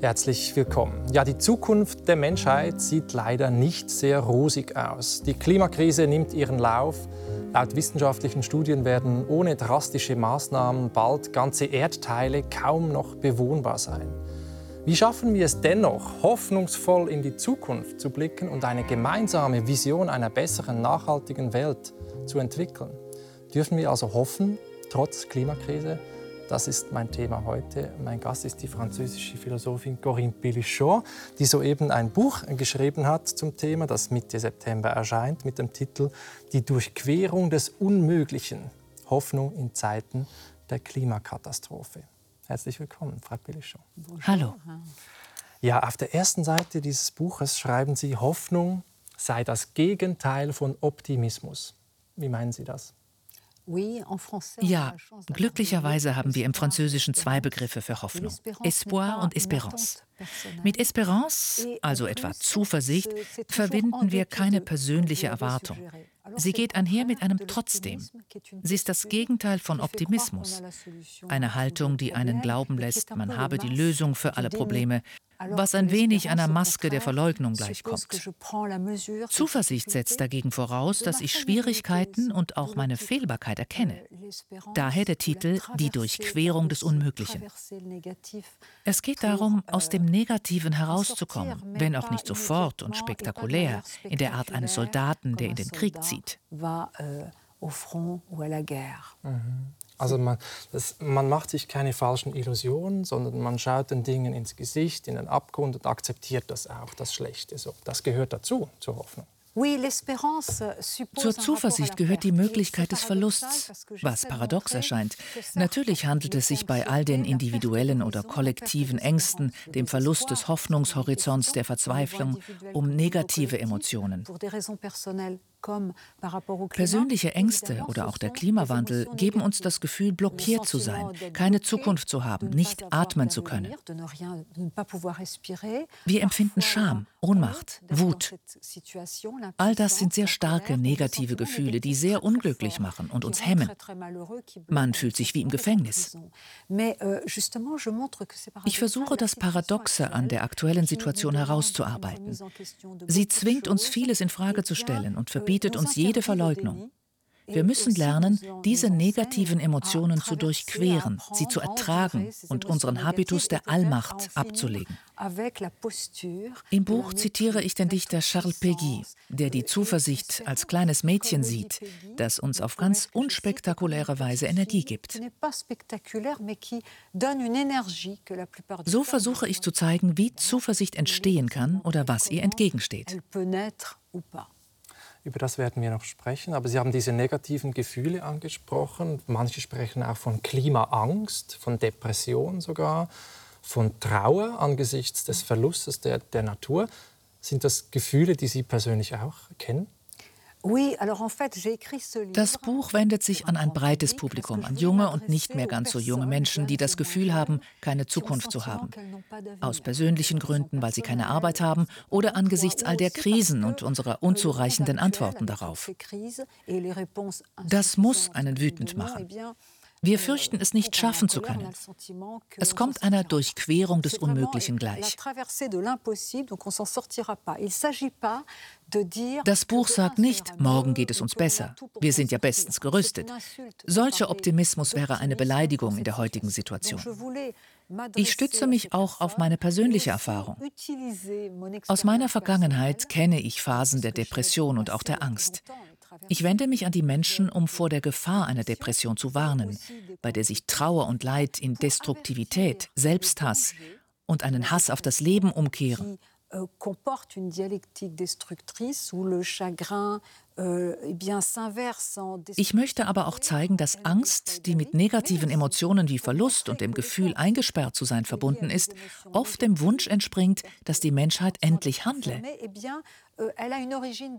Herzlich willkommen. Ja, die Zukunft der Menschheit sieht leider nicht sehr rosig aus. Die Klimakrise nimmt ihren Lauf. Laut wissenschaftlichen Studien werden ohne drastische Maßnahmen bald ganze Erdteile kaum noch bewohnbar sein. Wie schaffen wir es dennoch, hoffnungsvoll in die Zukunft zu blicken und eine gemeinsame Vision einer besseren, nachhaltigen Welt zu entwickeln? Dürfen wir also hoffen, trotz Klimakrise? Das ist mein Thema heute. Mein Gast ist die französische Philosophin Corinne Pilichon, die soeben ein Buch geschrieben hat zum Thema, das Mitte September erscheint, mit dem Titel Die Durchquerung des Unmöglichen. Hoffnung in Zeiten der Klimakatastrophe. Herzlich willkommen, Frau Pilichon. Hallo. Ja, auf der ersten Seite dieses Buches schreiben Sie, Hoffnung sei das Gegenteil von Optimismus. Wie meinen Sie das? Ja, glücklicherweise haben wir im Französischen zwei Begriffe für Hoffnung, Espoir und Espérance. Mit Espérance, also etwa Zuversicht, verbinden wir keine persönliche Erwartung. Sie geht einher mit einem Trotzdem. Sie ist das Gegenteil von Optimismus. Eine Haltung, die einen glauben lässt, man habe die Lösung für alle Probleme, was ein wenig einer Maske der Verleugnung gleichkommt. Zuversicht setzt dagegen voraus, dass ich Schwierigkeiten und auch meine Fehlbarkeit erkenne. Daher der Titel Die Durchquerung des Unmöglichen. Es geht darum, aus dem Negativen herauszukommen, wenn auch nicht sofort und spektakulär, in der Art eines Soldaten, der in den Krieg zieht. Mhm. Also man, das, man, macht sich keine falschen Illusionen, sondern man schaut den Dingen ins Gesicht, in den Abgrund und akzeptiert das auch, das Schlechte. So, das gehört dazu, zur Hoffnung. Zur Zuversicht gehört die Möglichkeit des Verlusts, was paradox erscheint. Natürlich handelt es sich bei all den individuellen oder kollektiven Ängsten, dem Verlust des Hoffnungshorizonts, der Verzweiflung, um negative Emotionen. Persönliche Ängste oder auch der Klimawandel geben uns das Gefühl, blockiert zu sein, keine Zukunft zu haben, nicht atmen zu können. Wir empfinden Scham, Ohnmacht, Wut. All das sind sehr starke negative Gefühle, die sehr unglücklich machen und uns hemmen. Man fühlt sich wie im Gefängnis. Euh, ich versuche das Paradoxe an der aktuellen Situation herauszuarbeiten. Sie zwingt uns vieles in Frage zu stellen und verbietet verbietet uns jede Verleugnung. Wir müssen lernen, diese negativen Emotionen zu durchqueren, sie zu ertragen und unseren Habitus der Allmacht abzulegen. Im Buch zitiere ich den Dichter Charles Péguy, der die Zuversicht als kleines Mädchen sieht, das uns auf ganz unspektakuläre Weise Energie gibt. So versuche ich zu zeigen, wie Zuversicht entstehen kann oder was ihr entgegensteht. Über das werden wir noch sprechen. Aber Sie haben diese negativen Gefühle angesprochen. Manche sprechen auch von Klimaangst, von Depression sogar, von Trauer angesichts des Verlustes der, der Natur. Sind das Gefühle, die Sie persönlich auch kennen? Das Buch wendet sich an ein breites Publikum, an junge und nicht mehr ganz so junge Menschen, die das Gefühl haben, keine Zukunft zu haben. Aus persönlichen Gründen, weil sie keine Arbeit haben oder angesichts all der Krisen und unserer unzureichenden Antworten darauf. Das muss einen wütend machen. Wir fürchten es nicht schaffen zu können. Es kommt einer Durchquerung des Unmöglichen gleich. Das Buch sagt nicht, morgen geht es uns besser. Wir sind ja bestens gerüstet. Solcher Optimismus wäre eine Beleidigung in der heutigen Situation. Ich stütze mich auch auf meine persönliche Erfahrung. Aus meiner Vergangenheit kenne ich Phasen der Depression und auch der Angst. Ich wende mich an die Menschen, um vor der Gefahr einer Depression zu warnen, bei der sich Trauer und Leid in Destruktivität, Selbsthass und einen Hass auf das Leben umkehren. Euh, euh, ich möchte aber auch zeigen, dass Angst, die mit negativen Emotionen wie Verlust und dem Gefühl, eingesperrt zu sein verbunden ist, oft dem Wunsch entspringt, dass die Menschheit endlich handle. Euh,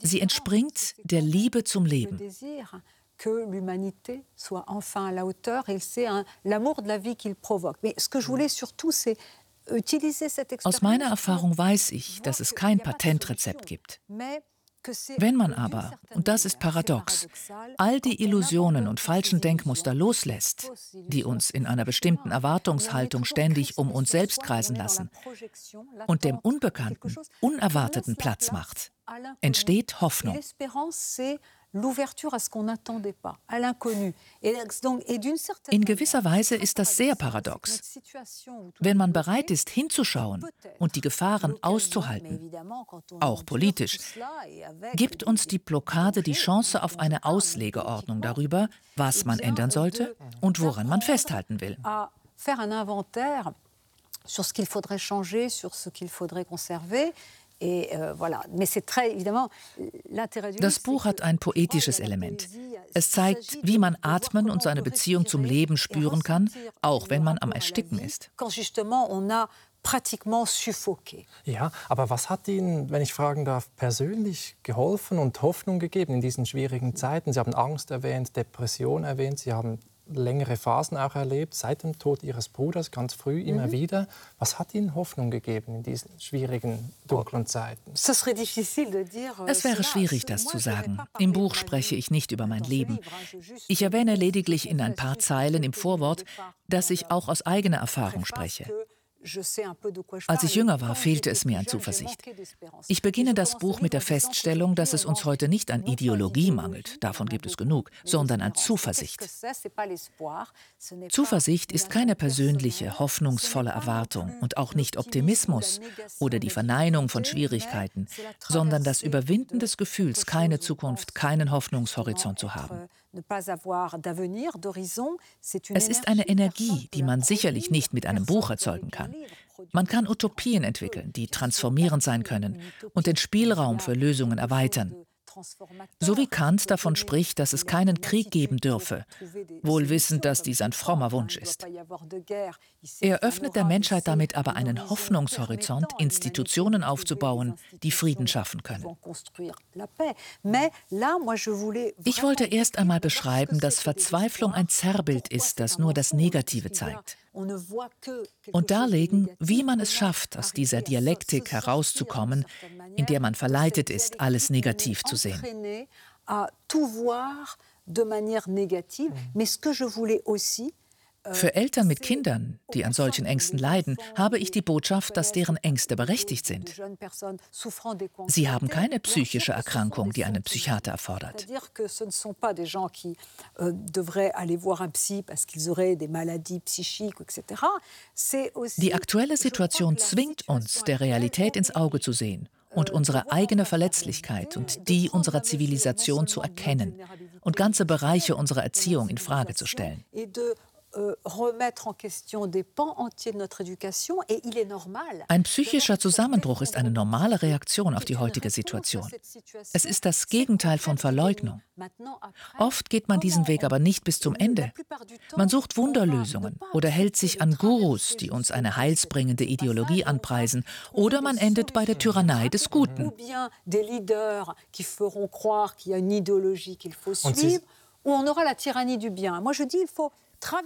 Sie entspringt der Liebe zum Leben. que l'humanité soit enfin à la hauteur et c'est l'amour de la vie qu'il provoque. Mais ce que je voulais surtout, c'est Aus meiner Erfahrung weiß ich, dass es kein Patentrezept gibt. Wenn man aber, und das ist paradox, all die Illusionen und falschen Denkmuster loslässt, die uns in einer bestimmten Erwartungshaltung ständig um uns selbst kreisen lassen, und dem Unbekannten, Unerwarteten Platz macht, entsteht Hoffnung l'ouverture à ce qu'on n'attendait pas, à l'inconnu. In gewisser Weise ist das sehr paradox. Wenn man bereit ist, hinzuschauen und die Gefahren auszuhalten, auch politisch, gibt uns die Blockade die Chance auf eine Auslegeordnung darüber, was man ändern sollte und woran man festhalten will. sur ce qu'il faudrait changer, sur ce qu'il faudrait conserver das Buch hat ein poetisches Element. Es zeigt, wie man atmen und seine Beziehung zum Leben spüren kann, auch wenn man am Ersticken ist. Ja, aber was hat Ihnen, wenn ich fragen darf, persönlich geholfen und Hoffnung gegeben in diesen schwierigen Zeiten? Sie haben Angst erwähnt, Depression erwähnt, Sie haben längere Phasen auch erlebt, seit dem Tod Ihres Bruders, ganz früh immer mhm. wieder. Was hat Ihnen Hoffnung gegeben in diesen schwierigen, dunklen Zeiten? Es wäre schwierig, das zu sagen. Im Buch spreche ich nicht über mein Leben. Ich erwähne lediglich in ein paar Zeilen im Vorwort, dass ich auch aus eigener Erfahrung spreche. Als ich jünger war, fehlte es mir an Zuversicht. Ich beginne das Buch mit der Feststellung, dass es uns heute nicht an Ideologie mangelt, davon gibt es genug, sondern an Zuversicht. Zuversicht ist keine persönliche, hoffnungsvolle Erwartung und auch nicht Optimismus oder die Verneinung von Schwierigkeiten, sondern das Überwinden des Gefühls, keine Zukunft, keinen Hoffnungshorizont zu haben. Es ist eine Energie, die man sicherlich nicht mit einem Buch erzeugen kann. Man kann Utopien entwickeln, die transformierend sein können und den Spielraum für Lösungen erweitern. So wie Kant davon spricht, dass es keinen Krieg geben dürfe, wohl wissend, dass dies ein frommer Wunsch ist. Er öffnet der Menschheit damit aber einen Hoffnungshorizont, Institutionen aufzubauen, die Frieden schaffen können. Ich wollte erst einmal beschreiben, dass Verzweiflung ein Zerrbild ist, das nur das Negative zeigt. Und darlegen, wie man es schafft, aus dieser Dialektik herauszukommen, in der man verleitet ist, alles negativ zu sehen. de manière négative. Mais ce que je voulais aussi, für Eltern mit Kindern, die an solchen Ängsten leiden, habe ich die Botschaft, dass deren Ängste berechtigt sind. Sie haben keine psychische Erkrankung, die einen Psychiater erfordert. Die aktuelle Situation zwingt uns, der Realität ins Auge zu sehen und unsere eigene Verletzlichkeit und die unserer Zivilisation zu erkennen und ganze Bereiche unserer Erziehung in Frage zu stellen. Euh, Ein psychischer Zusammenbruch ist eine normale Reaktion auf die heutige Situation. Es ist das Gegenteil von Verleugnung. Oft geht man diesen Weg aber nicht bis zum Ende. Man sucht Wunderlösungen oder hält sich an Gurus, die uns eine heilsbringende Ideologie anpreisen, oder man endet bei der Tyrannei des Guten. Und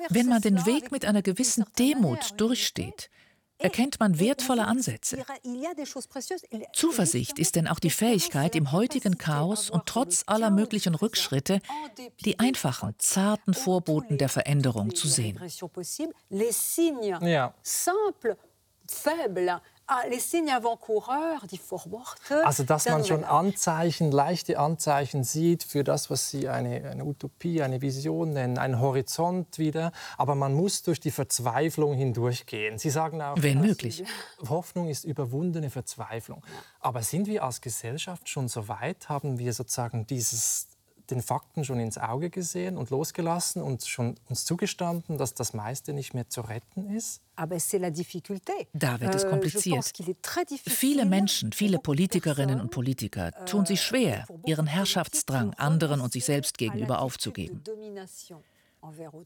wenn man den Weg mit einer gewissen Demut durchsteht, erkennt man wertvolle Ansätze. Zuversicht ist denn auch die Fähigkeit, im heutigen Chaos und trotz aller möglichen Rückschritte die einfachen, zarten Vorboten der Veränderung zu sehen. Ja. Ah, also, dass man schon Anzeichen, leichte Anzeichen sieht für das, was Sie eine, eine, Utopie, eine Vision nennen, einen Horizont wieder. Aber man muss durch die Verzweiflung hindurchgehen. Sie sagen auch, wenn möglich. Hoffnung ist überwundene Verzweiflung. Aber sind wir als Gesellschaft schon so weit? Haben wir sozusagen dieses den Fakten schon ins Auge gesehen und losgelassen und schon uns zugestanden, dass das meiste nicht mehr zu retten ist? Da wird es euh, kompliziert. Viele Menschen, viele Politikerinnen und Politiker tun sich schwer, ihren Herrschaftsdrang anderen und sich selbst gegenüber aufzugeben.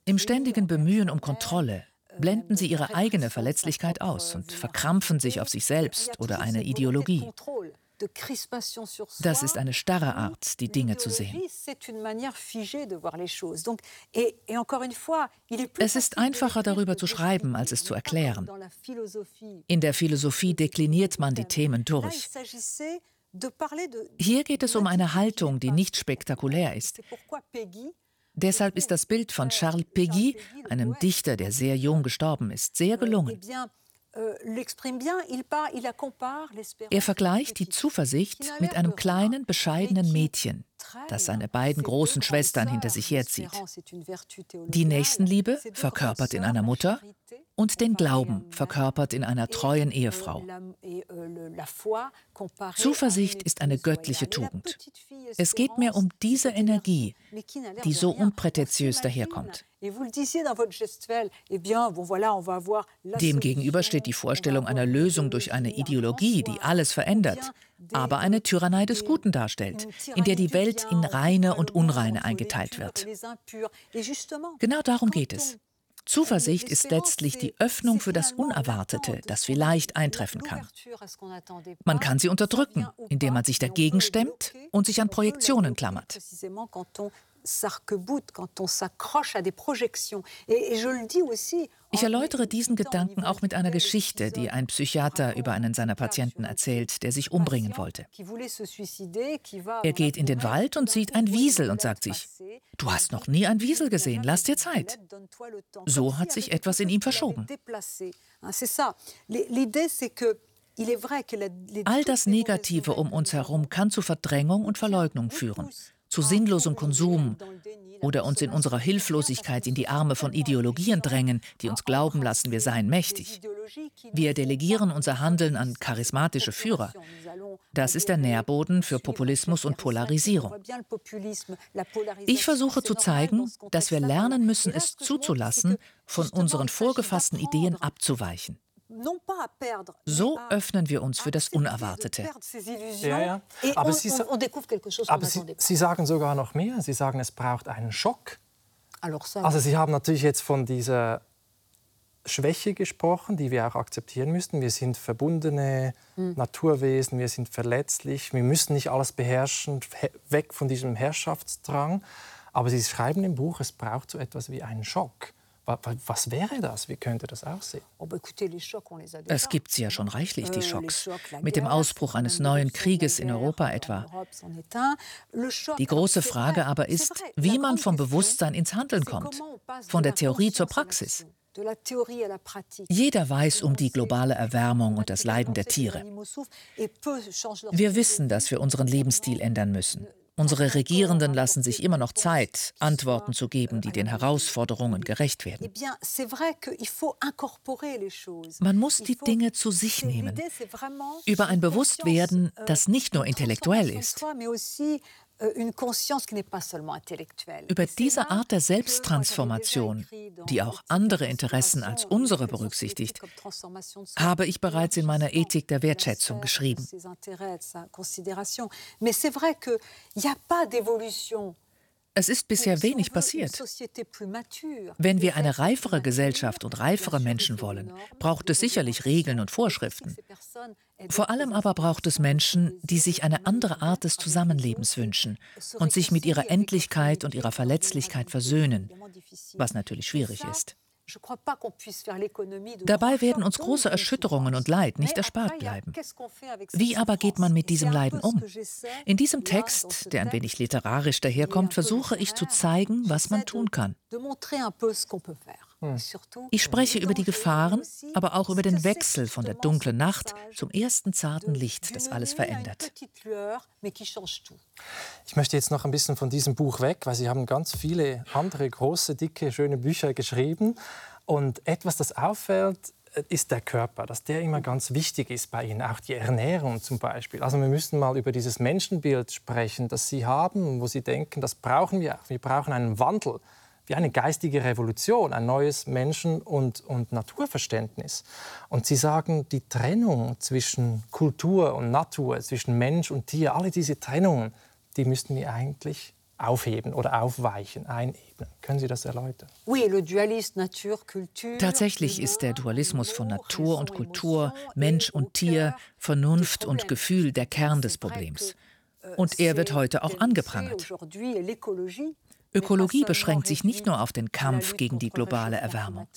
Im ständigen Bemühen um Kontrolle blenden sie ihre eigene Verletzlichkeit aus und verkrampfen sich auf sich selbst oder eine Ideologie. Das ist eine starre Art, die Dinge zu sehen. Es ist einfacher darüber zu schreiben, als es zu erklären. In der Philosophie dekliniert man die Themen durch. Hier geht es um eine Haltung, die nicht spektakulär ist. Deshalb ist das Bild von Charles Péguy, einem Dichter, der sehr jung gestorben ist, sehr gelungen. Euh, er vergleicht die Zuversicht mit einem kleinen, bescheidenen Mädchen, das seine beiden großen Schwestern hinter sich herzieht. Die Nächstenliebe verkörpert in einer Mutter und den Glauben verkörpert in einer treuen Ehefrau. Zuversicht ist eine göttliche Tugend. Es geht mir um diese Energie, die so unprätentiös daherkommt. Demgegenüber steht die Vorstellung einer Lösung durch eine Ideologie, die alles verändert, aber eine Tyrannei des Guten darstellt, in der die Welt in reine und unreine eingeteilt wird. Genau darum geht es. Zuversicht ist letztlich die Öffnung für das Unerwartete, das vielleicht eintreffen kann. Man kann sie unterdrücken, indem man sich dagegen stemmt und sich an Projektionen klammert s'arc-boute, quand on s'accroche à des projections. Et, et je le dis aussi. Ich erläutere diesen Gedanken auch mit einer Geschichte, die ein Psychiater über einen seiner Patienten erzählt, der sich umbringen wollte. Er geht in den Wald und sieht ein Wiesel und sagt sich, du hast noch nie ein Wiesel gesehen, lass dir Zeit. So hat sich etwas in ihm verschoben. All das Negative um uns herum kann zu Verdrängung und Verleugnung führen zu sinnlosem Konsum oder uns in unserer Hilflosigkeit in die Arme von Ideologien drängen, die uns glauben lassen, wir seien mächtig. Wir delegieren unser Handeln an charismatische Führer. Das ist der Nährboden für Populismus und Polarisierung. Ich versuche zu zeigen, dass wir lernen müssen, es zuzulassen, von unseren vorgefassten Ideen abzuweichen. So öffnen wir uns für das Unerwartete. Ja, ja. Aber, Sie, aber Sie, Sie sagen sogar noch mehr. Sie sagen, es braucht einen Schock. Also Sie haben natürlich jetzt von dieser Schwäche gesprochen, die wir auch akzeptieren müssten. Wir sind verbundene hm. Naturwesen, wir sind verletzlich, wir müssen nicht alles beherrschen, weg von diesem Herrschaftsdrang. Aber Sie schreiben im Buch, es braucht so etwas wie einen Schock. Was wäre das? Wie könnte das aussehen? Oh, es gibt sie ja schon reichlich, die euh, Schocks. Mit dem Ausbruch eines neuen Krieges in Europa etwa. Die große Frage aber ist, wie man vom Bewusstsein ins Handeln kommt, von der Theorie zur Praxis. Jeder weiß um die globale Erwärmung und das Leiden der Tiere. Wir wissen, dass wir unseren Lebensstil ändern müssen. Unsere Regierenden lassen sich immer noch Zeit, Antworten zu geben, die den Herausforderungen gerecht werden. Man muss die Dinge zu sich nehmen, über ein Bewusstwerden, das nicht nur intellektuell ist, Euh, Über diese Art der Selbsttransformation, die auch andere Interessen als unsere berücksichtigt, habe ich bereits in meiner Ethik der Wertschätzung geschrieben. Es ist bisher wenig passiert. Wenn wir eine reifere Gesellschaft und reifere Menschen wollen, braucht es sicherlich Regeln und Vorschriften. Vor allem aber braucht es Menschen, die sich eine andere Art des Zusammenlebens wünschen und sich mit ihrer Endlichkeit und ihrer Verletzlichkeit versöhnen, was natürlich schwierig ist. Dabei werden uns große Erschütterungen und Leid nicht erspart bleiben. Wie aber geht man mit diesem Leiden um? In diesem Text, der ein wenig literarisch daherkommt, versuche ich zu zeigen, was man tun kann. Hm. Ich spreche über die Gefahren, aber auch über den Wechsel von der dunklen Nacht zum ersten zarten Licht, das alles verändert. Ich möchte jetzt noch ein bisschen von diesem Buch weg, weil Sie haben ganz viele andere große, dicke, schöne Bücher geschrieben. Und etwas, das auffällt, äh, ist der Körper, dass der immer ganz wichtig ist bei Ihnen, auch die Ernährung zum Beispiel. Also wir müssen mal über dieses Menschenbild sprechen, das Sie haben, wo Sie denken, das brauchen wir auch. Wir brauchen einen Wandel wie eine geistige Revolution, ein neues Menschen- und, und Naturverständnis. Und Sie sagen, die Trennung zwischen Kultur und Natur, zwischen Mensch und Tier, alle diese Trennungen, die müssten wir eigentlich aufheben oder aufweichen, einebnen. Können Sie das erläutern? Tatsächlich ist der Dualismus von Natur und Kultur, Mensch und Tier, Vernunft und Gefühl der Kern des Problems. Euh, und er wird heute auch angeprangert. Ökologie beschränkt sich nicht nur auf den Kampf gegen die globale Erwärmung.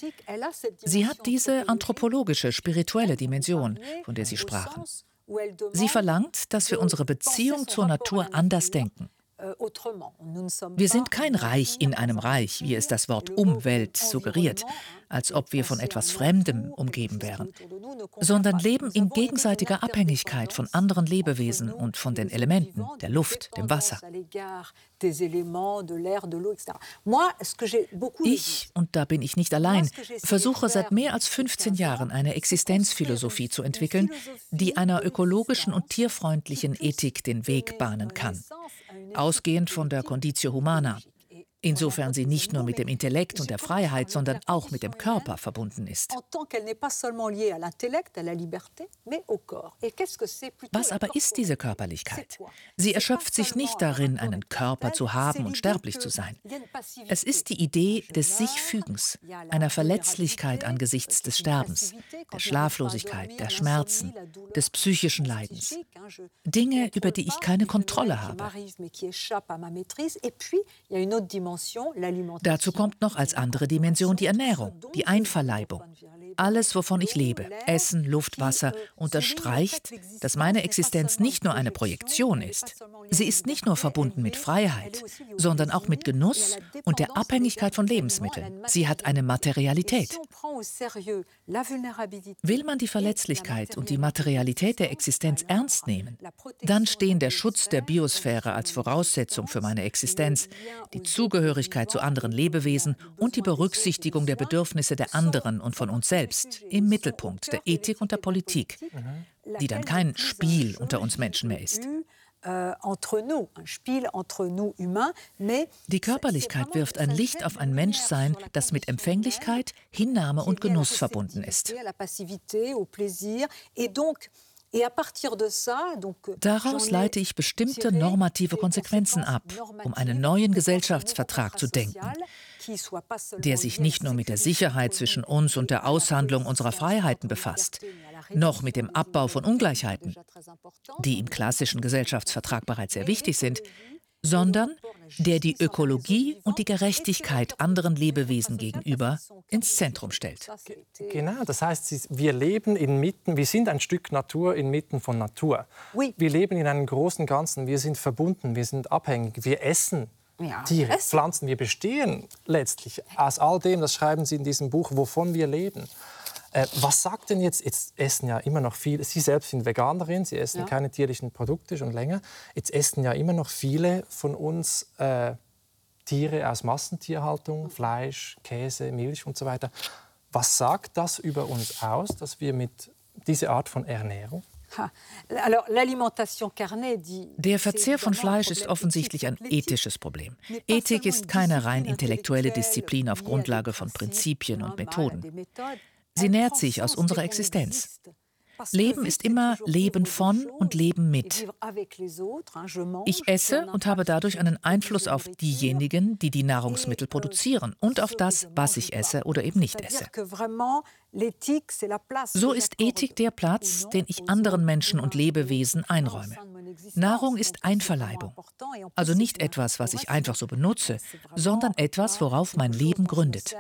Sie hat diese anthropologische, spirituelle Dimension, von der Sie sprachen. Sie verlangt, dass wir unsere Beziehung zur Natur anders denken. Euh, wir sind kein Reich in einem Reich, wie es das Wort Umwelt suggeriert, als ob wir von etwas Fremdem umgeben wären, sondern leben in gegenseitiger Abhängigkeit von anderen Lebewesen und von den Elementen, der Luft, dem Wasser. Ich, und da bin ich nicht allein, versuche seit mehr als 15 Jahren eine Existenzphilosophie zu entwickeln, die einer ökologischen und tierfreundlichen Ethik den Weg bahnen kann ausgehend von der Conditio Humana, insofern sie nicht nur mit dem Intellekt und der Freiheit, sondern auch mit dem Körper verbunden ist. Was aber ist diese Körperlichkeit? Sie erschöpft sich nicht darin, einen Körper zu haben und sterblich zu sein. Es ist die Idee des Sichfügens, einer Verletzlichkeit angesichts des Sterbens, der Schlaflosigkeit, der Schmerzen, des psychischen Leidens. Dinge, über die ich keine Kontrolle habe. Dazu kommt noch als andere Dimension die Ernährung, die Einverleibung. Alles, wovon ich lebe, Essen, Luft, Wasser, unterstreicht, dass meine Existenz nicht nur eine Projektion ist. Sie ist nicht nur verbunden mit Freiheit, sondern auch mit Genuss und der Abhängigkeit von Lebensmitteln. Sie hat eine Materialität. Will man die Verletzlichkeit und die Materialität der Existenz ernst nehmen, dann stehen der Schutz der Biosphäre als Voraussetzung für meine Existenz, die Zugehörigkeit zu anderen Lebewesen und die Berücksichtigung der Bedürfnisse der anderen und von uns selbst im Mittelpunkt der Ethik und der Politik, die dann kein Spiel unter uns Menschen mehr ist. Die Körperlichkeit wirft ein Licht auf ein Menschsein, das mit Empfänglichkeit, Hinnahme und Genuss verbunden ist. Daraus leite ich bestimmte normative Konsequenzen ab, um einen neuen Gesellschaftsvertrag zu denken, der sich nicht nur mit der Sicherheit zwischen uns und der Aushandlung unserer Freiheiten befasst, noch mit dem Abbau von Ungleichheiten, die im klassischen Gesellschaftsvertrag bereits sehr wichtig sind, sondern der die Ökologie und die Gerechtigkeit anderen Lebewesen gegenüber ins Zentrum stellt. Genau, das heißt, wir leben inmitten, wir sind ein Stück Natur inmitten von Natur. Wir leben in einem großen Ganzen, wir sind verbunden, wir sind abhängig, wir essen ja, Tiere. Pflanzen, wir bestehen letztlich aus all dem, das schreiben Sie in diesem Buch, wovon wir leben. Äh, was sagt denn jetzt, jetzt essen ja immer noch viele, Sie selbst sind Veganerin, Sie essen ja. keine tierlichen Produkte schon länger, jetzt essen ja immer noch viele von uns äh, Tiere aus Massentierhaltung, Fleisch, Käse, Milch und so weiter. Was sagt das über uns aus, dass wir mit dieser Art von Ernährung der Verzehr von Fleisch ist offensichtlich ein ethisches Problem. Ethik ist keine rein intellektuelle Disziplin auf Grundlage von Prinzipien und Methoden. Sie nährt sich aus unserer Existenz. Leben ist immer Leben von und Leben mit. Ich esse und habe dadurch einen Einfluss auf diejenigen, die die Nahrungsmittel produzieren und auf das, was ich esse oder eben nicht esse. So ist Ethik der Platz, den ich anderen Menschen und Lebewesen einräume. Nahrung ist Einverleibung, also nicht etwas, was ich einfach so benutze, sondern etwas, worauf mein Leben gründet.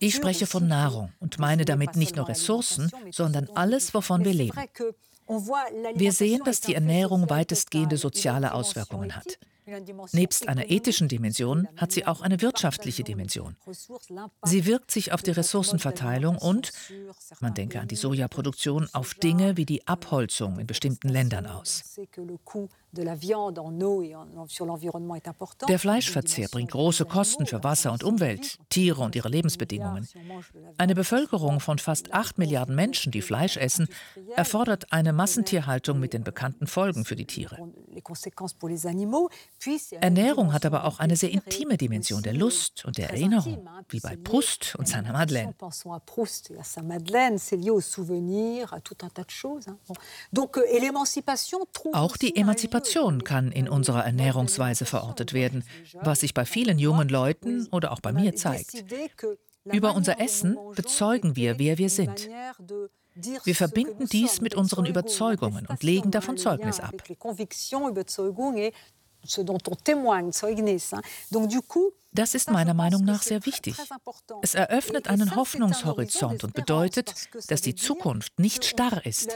Ich spreche von Nahrung und meine damit nicht nur Ressourcen, sondern alles, wovon wir leben. Wir sehen, dass die Ernährung weitestgehende soziale Auswirkungen hat. Nebst einer ethischen Dimension hat sie auch eine wirtschaftliche Dimension. Sie wirkt sich auf die Ressourcenverteilung und, man denke an die Sojaproduktion, auf Dinge wie die Abholzung in bestimmten Ländern aus. Der Fleischverzehr bringt große Kosten für Wasser und Umwelt, Tiere und ihre Lebensbedingungen. Eine Bevölkerung von fast 8 Milliarden Menschen, die Fleisch essen, erfordert eine Massentierhaltung mit den bekannten Folgen für die Tiere. Ernährung hat aber auch eine sehr intime Dimension der Lust und der Erinnerung, wie bei Proust und seiner Madeleine. Auch die Emanzipation kann in unserer Ernährungsweise verortet werden, was sich bei vielen jungen Leuten oder auch bei mir zeigt. Über unser Essen bezeugen wir, wer wir sind. Wir verbinden dies mit unseren Überzeugungen und legen davon Zeugnis ab. Das ist meiner Meinung nach sehr wichtig. Es eröffnet einen Hoffnungshorizont und bedeutet, dass die Zukunft nicht starr ist.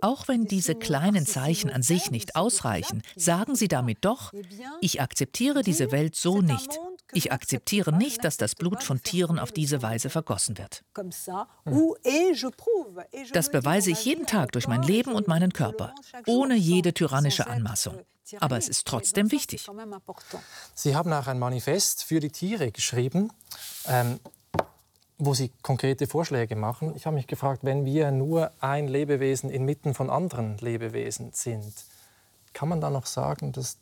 Auch wenn diese kleinen Zeichen an sich nicht ausreichen, sagen sie damit doch, eh ich akzeptiere diese Welt so nicht. Ich akzeptiere nicht, dass das Blut von Tieren auf diese Weise vergossen wird. Das beweise ich jeden Tag durch mein Leben und meinen Körper, ohne jede tyrannische Anmaßung. Aber es ist trotzdem wichtig. Sie haben auch ein Manifest für die Tiere geschrieben, ähm, wo Sie konkrete Vorschläge machen. Ich habe mich gefragt, wenn wir nur ein Lebewesen inmitten von anderen Lebewesen sind, kann man da noch sagen, dass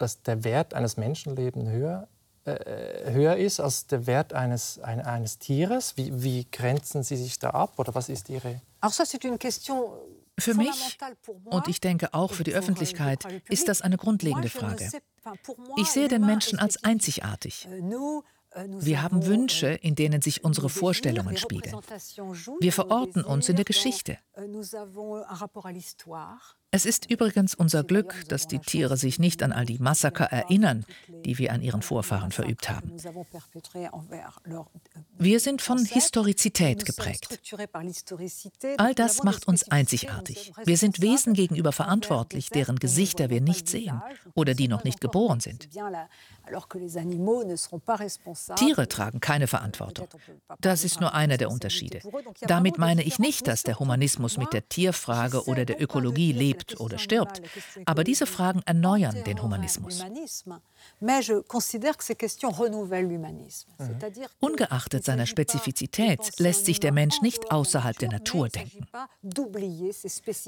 dass der Wert eines Menschenlebens höher, äh, höher ist als der Wert eines, ein, eines Tieres? Wie, wie, grenzen Sie sich da ab oder was ist Ihre... Für mich und ich denke auch für die euh, Öffentlichkeit ist das eine grundlegende Frage. Ich sehe den Menschen als einzigartig. Euh, euh, Wir haben Wünsche, in denen sich unsere Vorstellungen spiegeln. Wir verorten uns in der Geschichte. Es ist übrigens unser Glück, dass die Tiere sich nicht an all die Massaker erinnern, die wir an ihren Vorfahren verübt haben. Wir sind von Historizität geprägt. All das macht uns einzigartig. Wir sind Wesen gegenüber verantwortlich, deren Gesichter wir nicht sehen oder die noch nicht geboren sind. Tiere tragen keine Verantwortung. Das ist nur einer der Unterschiede. Damit meine ich nicht, dass der Humanismus mit der Tierfrage oder der Ökologie lebt oder stirbt. Aber diese Fragen erneuern den Humanismus. Ungeachtet seiner Spezifizität lässt sich der Mensch nicht außerhalb der Natur denken.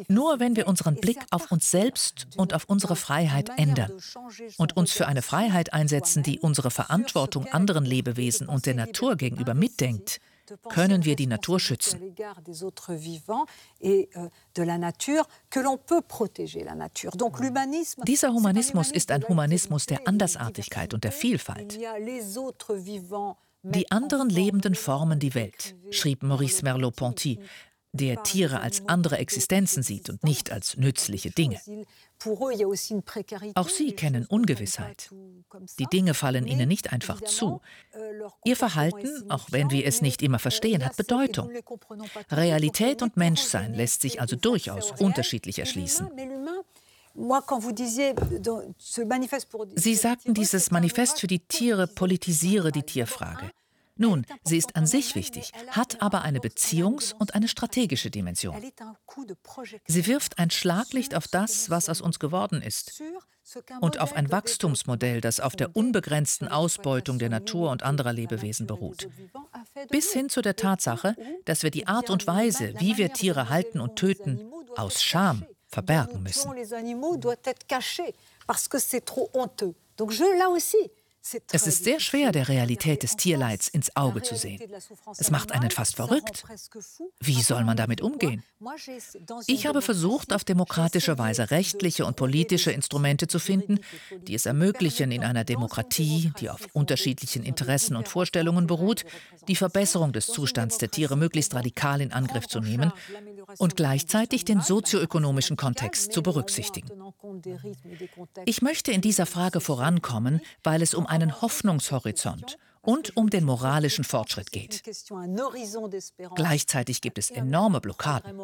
Nur wenn wir unseren Blick auf uns selbst und auf unsere Freiheit ändern und uns für eine Freiheit einsetzen, die unsere Verantwortung anderen Lebewesen und der Natur gegenüber mitdenkt, können wir die Natur schützen. Euh, Dieser Humanismus ist ein Humanismus der Andersartigkeit und der Vielfalt. Die anderen Lebenden formen die Welt, schrieb Maurice Merleau-Ponty, der Tiere als andere Existenzen sieht und nicht als nützliche Dinge. Auch sie kennen Ungewissheit. Die Dinge fallen ihnen nicht einfach zu. Ihr Verhalten, auch wenn wir es nicht immer verstehen, hat Bedeutung. Realität und Menschsein lässt sich also durchaus unterschiedlich erschließen. Sie sagten, dieses Manifest für die Tiere politisiere die Tierfrage. Nun, sie ist an sich wichtig, hat aber eine Beziehungs- und eine strategische Dimension. Sie wirft ein Schlaglicht auf das, was aus uns geworden ist, und auf ein Wachstumsmodell, das auf der unbegrenzten Ausbeutung der Natur und anderer Lebewesen beruht. Bis hin zu der Tatsache, dass wir die Art und Weise, wie wir Tiere halten und töten, aus Scham verbergen müssen. Donc je, là aussi, es ist sehr schwer, der Realität des Tierleids ins Auge zu sehen. Es macht einen fast verrückt. Wie soll man damit umgehen? Ich habe versucht, auf demokratische Weise rechtliche und politische Instrumente zu finden, die es ermöglichen, in einer Demokratie, die auf unterschiedlichen Interessen und Vorstellungen beruht, die Verbesserung des Zustands der Tiere möglichst radikal in Angriff zu nehmen und gleichzeitig den sozioökonomischen Kontext zu berücksichtigen. Ich möchte in dieser Frage vorankommen, weil es um einen Hoffnungshorizont und um den moralischen Fortschritt geht. Gleichzeitig gibt es enorme Blockaden.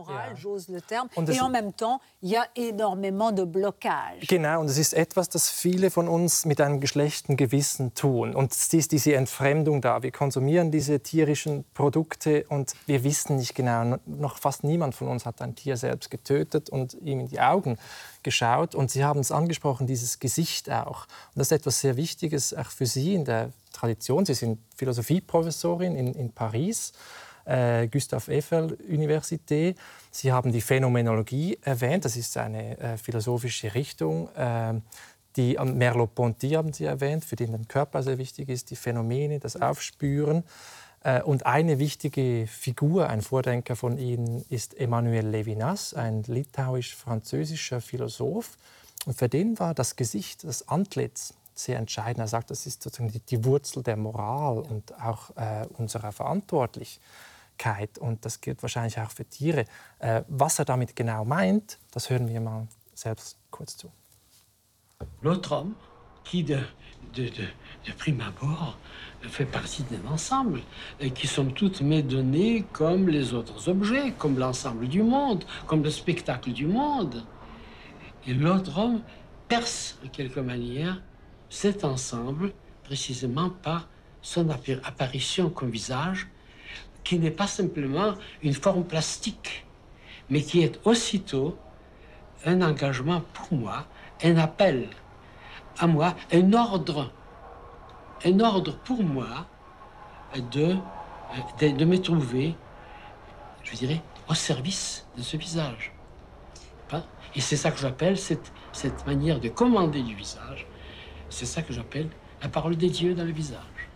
Genau, und es ist etwas, das viele von uns mit einem geschlechten Gewissen tun. Und es ist diese Entfremdung da. Wir konsumieren diese tierischen Produkte und wir wissen nicht genau, noch fast niemand von uns hat ein Tier selbst getötet und ihm in die Augen geschaut. Und Sie haben es angesprochen, dieses Gesicht auch. Und das ist etwas sehr Wichtiges auch für Sie in der Tradition. Sie sind Philosophieprofessorin in, in Paris, äh, Gustave Eiffel Universität. Sie haben die Phänomenologie erwähnt. Das ist eine äh, philosophische Richtung. Äh, die Merleau-Ponty haben Sie erwähnt, für den der Körper sehr wichtig ist, die Phänomene, das Aufspüren. Äh, und eine wichtige Figur, ein Vordenker von Ihnen, ist Emmanuel Levinas, ein litauisch-französischer Philosoph. Und für den war das Gesicht, das Antlitz sehr entscheidend. Er sagt, das ist sozusagen die, die Wurzel der Moral und auch äh, unserer Verantwortlichkeit. Und das gilt wahrscheinlich auch für Tiere. Äh, was er damit genau meint, das hören wir mal selbst kurz zu. L'autre homme, qui de, de, de, de prime abord fait partie d'un ensemble et qui somme toute m'est donné comme les autres objets, comme l'ensemble du monde, comme le spectacle du monde. Et l'autre homme perce de quelque manière cet ensemble précisément par son apparition comme visage, qui n'est pas simplement une forme plastique, mais qui est aussitôt un engagement pour moi, un appel à moi, un ordre un ordre pour moi de, de, me trouver, je dirais, au service de ce visage. Et c'est ça que j'appelle cette, cette manière de commander du visage, c'est ça que j'appelle la parole des dieux dans le visage.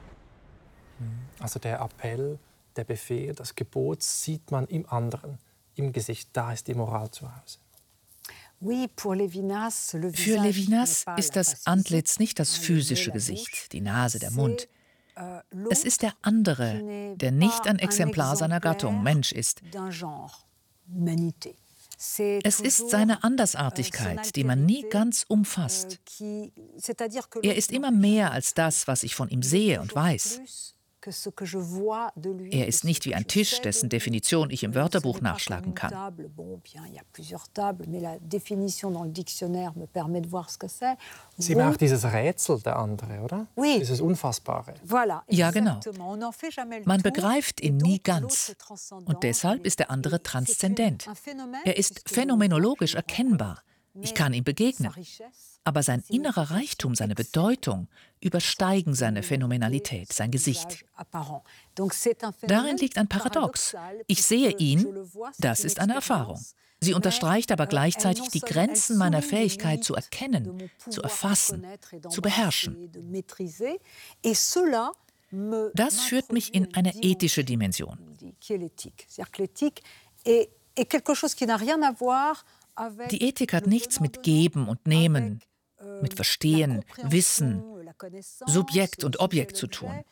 Also der Appell, der Befehl, das Gebot sieht man im anderen, im Gesicht. Da ist die Moral zu Hause. Für Levinas ist das Antlitz nicht das physische Gesicht, die Nase, der Mund. Euh, es ist der andere, der nicht ein Exemplar seiner Gattung, Mensch ist. Es ist seine Andersartigkeit, die man nie ganz umfasst. Euh, er ist immer mehr als das, was ich von ihm sehe und weiß. Er ist nicht wie ein Tisch, dessen Definition ich im Wörterbuch nachschlagen kann. Sie macht dieses Rätsel der andere, oder? Dieses Unfassbare. Ja, genau. Man begreift ihn nie ganz. Und deshalb ist der andere transzendent. Er ist phänomenologisch erkennbar. Ich kann ihm begegnen aber sein innerer Reichtum, seine Bedeutung übersteigen seine Phänomenalität, sein Gesicht. Darin liegt ein Paradox. Ich sehe ihn, das ist eine Erfahrung. Sie unterstreicht aber gleichzeitig die Grenzen meiner Fähigkeit zu erkennen, zu erfassen, zu beherrschen. Das führt mich in eine ethische Dimension. Die Ethik hat nichts mit Geben und Nehmen, mit Verstehen, Wissen, Subjekt und Objekt zu tun.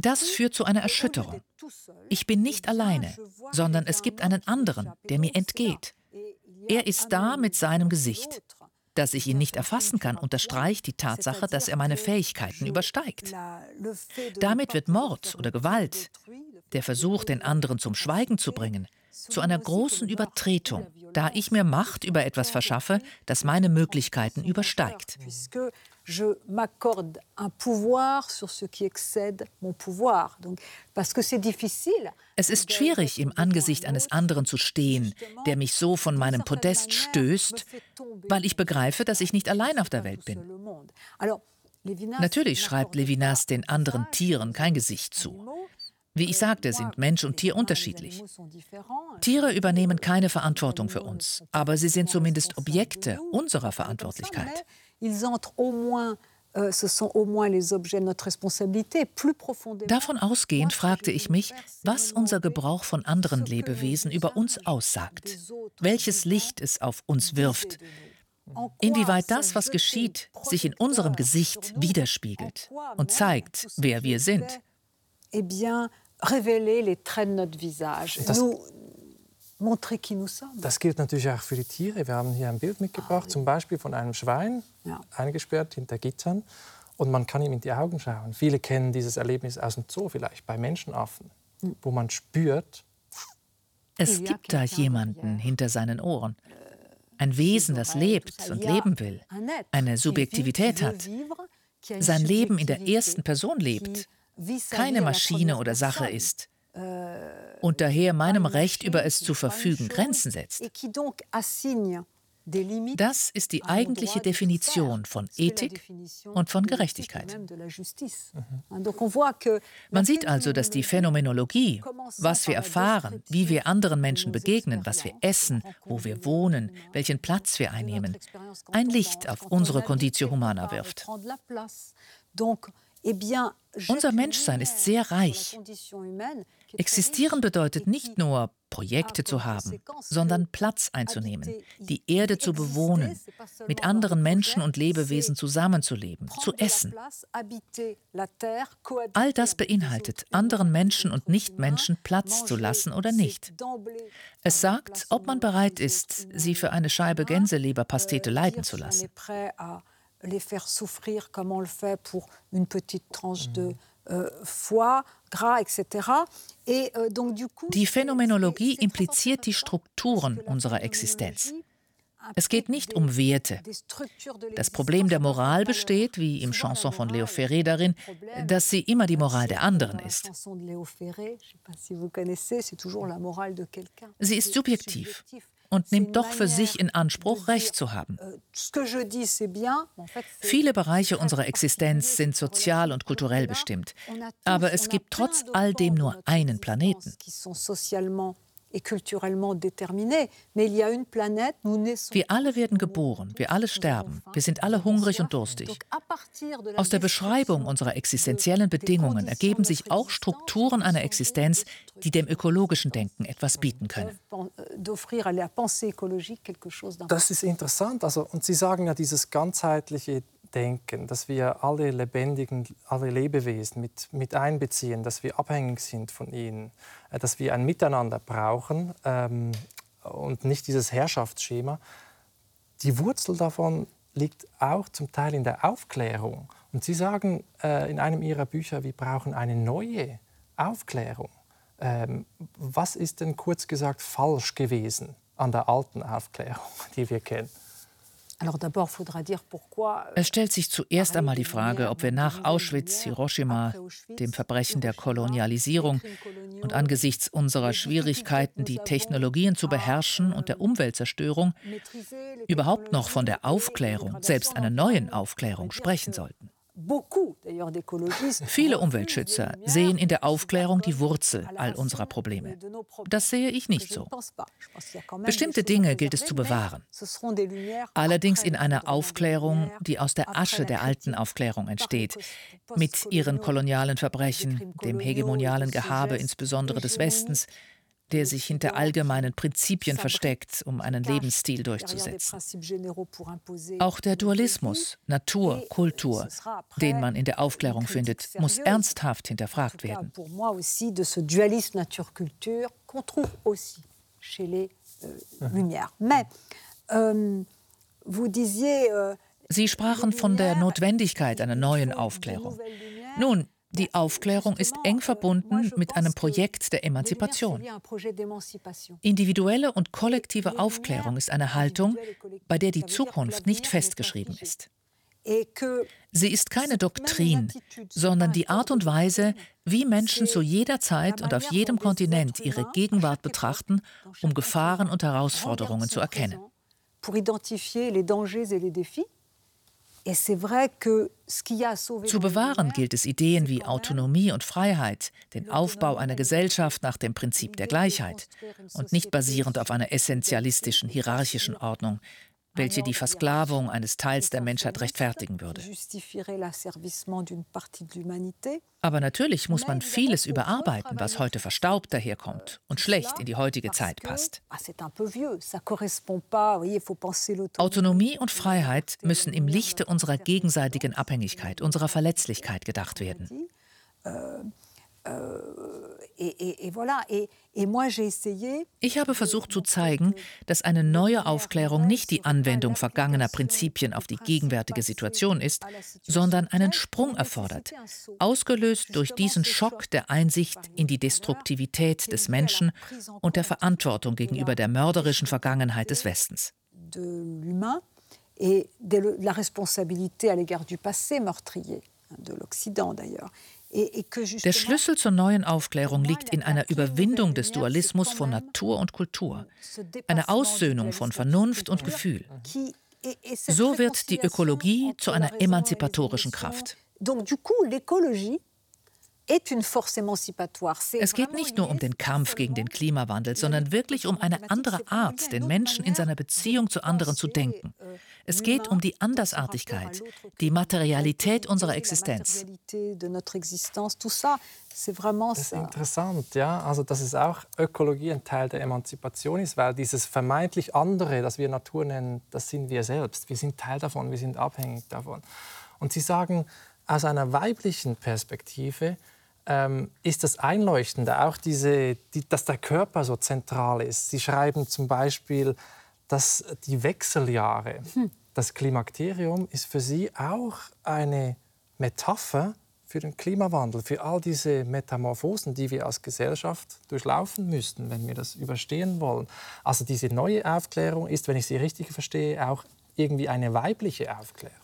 Das führt zu einer Erschütterung. Ich bin nicht alleine, sondern es gibt einen anderen, der mir entgeht. Er ist da mit seinem Gesicht. Dass ich ihn nicht erfassen kann, unterstreicht die Tatsache, dass er meine Fähigkeiten übersteigt. Damit wird Mord oder Gewalt, der Versuch, den anderen zum Schweigen zu bringen, zu einer großen Übertretung, da ich mir Macht über etwas verschaffe, das meine Möglichkeiten übersteigt. Es ist schwierig, im Angesicht eines anderen zu stehen, der mich so von meinem Podest stößt, weil ich begreife, dass ich nicht allein auf der Welt bin. Natürlich schreibt Levinas den anderen Tieren kein Gesicht zu. Wie ich sagte, sind Mensch und Tier unterschiedlich. Tiere übernehmen keine Verantwortung für uns, aber sie sind zumindest Objekte unserer Verantwortlichkeit. Euh, Davon ausgehend fragte ich mich, was unser Gebrauch von anderen Lebewesen über uns aussagt, welches Licht es auf uns wirft, inwieweit das, was geschieht, sich in unserem Gesicht widerspiegelt und zeigt, wer wir sind. Révéler les traits de notre visage, das, nous montrer qui nous sommes. Das gilt natürlich auch für die Tiere. Wir haben hier ein Bild mitgebracht, ah, zum Beispiel von einem Schwein, ja. eingesperrt hinter Gittern. Und man kann ihm in die Augen schauen. Viele kennen dieses Erlebnis aus dem Zoo, vielleicht bei Menschenaffen, mhm. wo man spürt, es gibt da jemanden hinter seinen Ohren. Ein Wesen, das lebt und leben will, eine Subjektivität hat, sein Leben in der ersten Person lebt keine Maschine oder Sache ist und daher meinem Recht über es zu verfügen Grenzen setzt. Das ist die eigentliche Definition von Ethik und von Gerechtigkeit. Mhm. Man sieht also, dass die Phänomenologie, was wir erfahren, wie wir anderen Menschen begegnen, was wir essen, wo wir wohnen, welchen Platz wir einnehmen, ein Licht auf unsere Conditio Humana wirft. Eh Unser Menschsein ist sehr reich. Existieren bedeutet nicht nur Projekte zu haben, sondern Platz einzunehmen, die Erde zu bewohnen, mit anderen Menschen und Lebewesen zusammenzuleben, zu essen. All das beinhaltet, anderen Menschen und Nichtmenschen Platz zu lassen oder nicht. Es sagt, ob man bereit ist, sie für eine Scheibe Gänseleberpastete leiden zu lassen. Les faire souffrir comme on le fait pour une petite tranche de euh, foie, gras, etc. Et, euh, donc, du coup, die Phänomenologie impliziert die Strukturen unserer Existenz. Es geht nicht um Werte. Das Problem der Moral besteht, wie im Chanson von Leo Ferré darin, dass sie immer die Moral der anderen ist. Sie ist subjektiv und nimmt doch für sich in Anspruch, Recht zu haben. Viele Bereiche unserer Existenz sind sozial und kulturell bestimmt, aber es gibt trotz all dem nur einen Planeten Wir alle werden geboren, wir alle sterben, wir sind alle hungrig und durstig. Aus der Beschreibung unserer existenziellen Bedingungen ergeben sich auch Strukturen einer Existenz, die dem ökologischen Denken etwas bieten können. Das ist interessant. Also, und Sie sagen ja, dieses ganzheitliche denken, dass wir alle lebendigen, alle Lebewesen mit, mit einbeziehen, dass wir abhängig sind von ihnen, äh, dass wir ein Miteinander brauchen ähm, und nicht dieses Herrschaftsschema. Die Wurzel davon liegt auch zum Teil in der Aufklärung. Und Sie sagen äh, in einem Ihrer Bücher, wir brauchen eine neue Aufklärung. Ähm, was ist denn kurz gesagt falsch gewesen an der alten Aufklärung, die wir kennen? Es stellt sich zuerst einmal die Frage, ob wir nach Auschwitz, Hiroshima, dem Verbrechen der Kolonialisierung und angesichts unserer Schwierigkeiten, die Technologien zu beherrschen und der Umweltzerstörung, überhaupt noch von der Aufklärung, selbst einer neuen Aufklärung, sprechen sollten. Viele Umweltschützer sehen in der Aufklärung die Wurzel all unserer Probleme. Das sehe ich nicht so. Bestimmte Dinge gilt es zu bewahren. Allerdings in einer Aufklärung, die aus der Asche der alten Aufklärung entsteht, mit ihren kolonialen Verbrechen, dem hegemonialen Gehabe insbesondere des Westens, der sich hinter allgemeinen Prinzipien versteckt, um einen Lebensstil durchzusetzen. Auch der Dualismus, Natur, Kultur, den man in der Aufklärung findet, muss ernsthaft hinterfragt werden. Sie sprachen von der Notwendigkeit einer neuen Aufklärung. Nun, die Aufklärung ist eng verbunden mit einem Projekt der Emanzipation. Individuelle und kollektive Aufklärung ist eine Haltung, bei der die Zukunft nicht festgeschrieben ist. Sie ist keine Doktrin, sondern die Art und Weise, wie Menschen zu jeder Zeit und auf jedem Kontinent ihre Gegenwart betrachten, um Gefahren und Herausforderungen zu erkennen. Zu bewahren gilt es Ideen wie Autonomie und Freiheit, den Aufbau einer Gesellschaft nach dem Prinzip der Gleichheit und nicht basierend auf einer essentialistischen, hierarchischen Ordnung, welche die Versklavung eines Teils der Menschheit rechtfertigen würde. Aber natürlich muss man vieles überarbeiten, was heute verstaubt daherkommt und schlecht in die heutige Zeit passt. Autonomie und Freiheit müssen im Lichte unserer gegenseitigen Abhängigkeit, unserer Verletzlichkeit gedacht werden. Ich habe versucht zu zeigen, dass eine neue Aufklärung nicht die Anwendung vergangener Prinzipien auf die gegenwärtige Situation ist, sondern einen Sprung erfordert, ausgelöst durch diesen Schock der Einsicht in die Destruktivität des Menschen und der Verantwortung gegenüber der mörderischen Vergangenheit des Westens. et de la responsabilité à l'égard du passé meurtrier de l'Occident d'ailleurs. Der Schlüssel zur neuen Aufklärung liegt in einer Überwindung des Dualismus von Natur und Kultur, einer Aussöhnung von Vernunft und Gefühl. So wird die Ökologie zu einer emanzipatorischen Kraft. Es geht nicht nur um den Kampf gegen den Klimawandel, sondern wirklich um eine andere Art, den Menschen in seiner Beziehung zu anderen zu denken. Euh, es geht um die Andersartigkeit, die Materialität unserer Existenz. Das ist interessant, ja. Also, dass es auch Ökologie ein Teil der Emanzipation ist, weil dieses vermeintlich andere, das wir Natur nennen, das sind wir selbst. Wir sind Teil davon, wir sind abhängig davon. Und Sie sagen, aus einer weiblichen Perspektive ähm, ist das Einleuchtende auch diese, die, dass der Körper so zentral ist. Sie schreiben zum Beispiel, dass die Wechseljahre, hm. das Klimakterium, ist für Sie auch eine Metapher für den Klimawandel, für all diese Metamorphosen, die wir als Gesellschaft durchlaufen müssten, wenn wir das überstehen wollen. Also diese neue Aufklärung ist, wenn ich sie richtig verstehe, auch irgendwie eine weibliche Aufklärung.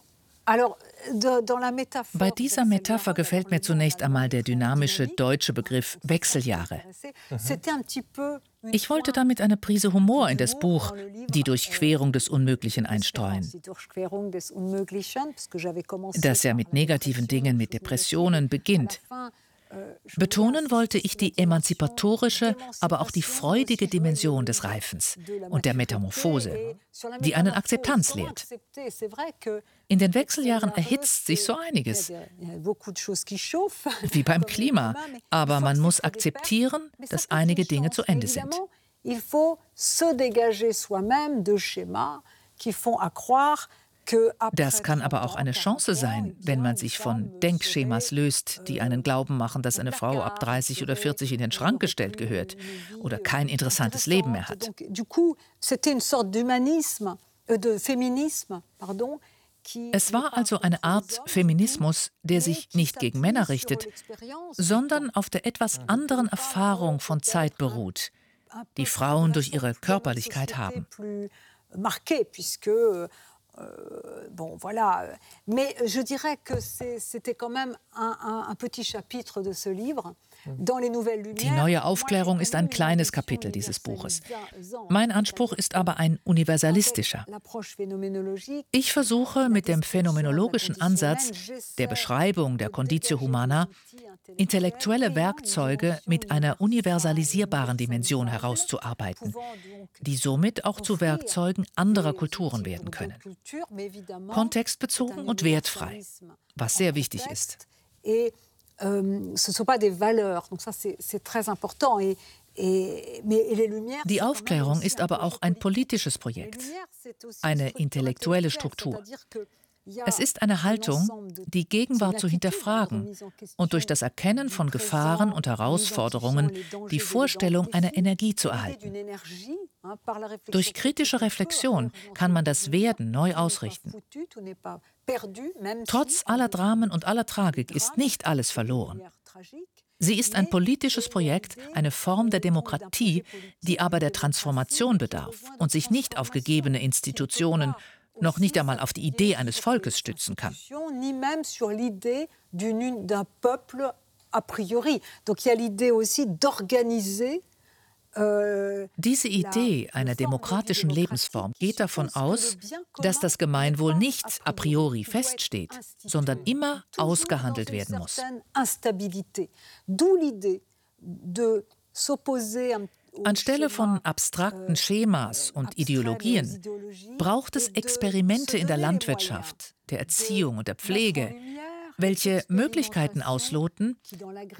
Bei dieser Metapher gefällt mir zunächst einmal der dynamische deutsche Begriff Wechseljahre. Ich wollte damit eine Prise Humor in das Buch Die Durchquerung des Unmöglichen einstreuen. Das ja mit negativen Dingen, mit Depressionen beginnt. Betonen wollte ich die emanzipatorische, aber auch die freudige Dimension des Reifens und der Metamorphose, die einen Akzeptanz lehrt. In den Wechseljahren erhitzt sich so einiges, wie beim Klima, aber man muss akzeptieren, dass einige Dinge zu Ende sind. Il faut se dégager soi-même de schémas qui font accroire das kann aber auch eine Chance sein, wenn man sich von Denkschemas löst, die einen glauben machen, dass eine Frau ab 30 oder 40 in den Schrank gestellt gehört oder kein interessantes Leben mehr hat. Es war also eine Art Feminismus, der sich nicht gegen Männer richtet, sondern auf der etwas anderen Erfahrung von Zeit beruht, die Frauen durch ihre Körperlichkeit haben. Euh, bon, voilà. Mais je dirais que c'était quand même un, un, un, petit chapitre de ce livre. Die neue Aufklärung ist ein kleines Kapitel dieses Buches. Mein Anspruch ist aber ein universalistischer. Ich versuche mit dem phänomenologischen Ansatz der Beschreibung der Conditio Humana intellektuelle Werkzeuge mit einer universalisierbaren Dimension herauszuarbeiten, die somit auch zu Werkzeugen anderer Kulturen werden können. Kontextbezogen und wertfrei, was sehr wichtig ist. Die Aufklärung ist aber auch ein politisches Projekt, eine intellektuelle Struktur. Es ist eine Haltung, die Gegenwart zu hinterfragen und durch das Erkennen von Gefahren und Herausforderungen die Vorstellung einer Energie zu erhalten. Durch kritische Reflexion kann man das Werden neu ausrichten. Trotz aller Dramen und aller Tragik ist nicht alles verloren. Sie ist ein politisches Projekt, eine Form der Demokratie, die aber der Transformation bedarf und sich nicht auf gegebene Institutionen, noch nicht einmal auf die Idee eines Volkes stützen kann. Euh, Diese Idee einer demokratischen Lebensform geht davon aus, dass das Gemeinwohl nicht a priori feststeht, sondern immer ausgehandelt werden muss. Anstelle von abstrakten Schemas und Ideologien braucht es Experimente in der Landwirtschaft, der Erziehung und der Pflege, welche Möglichkeiten ausloten,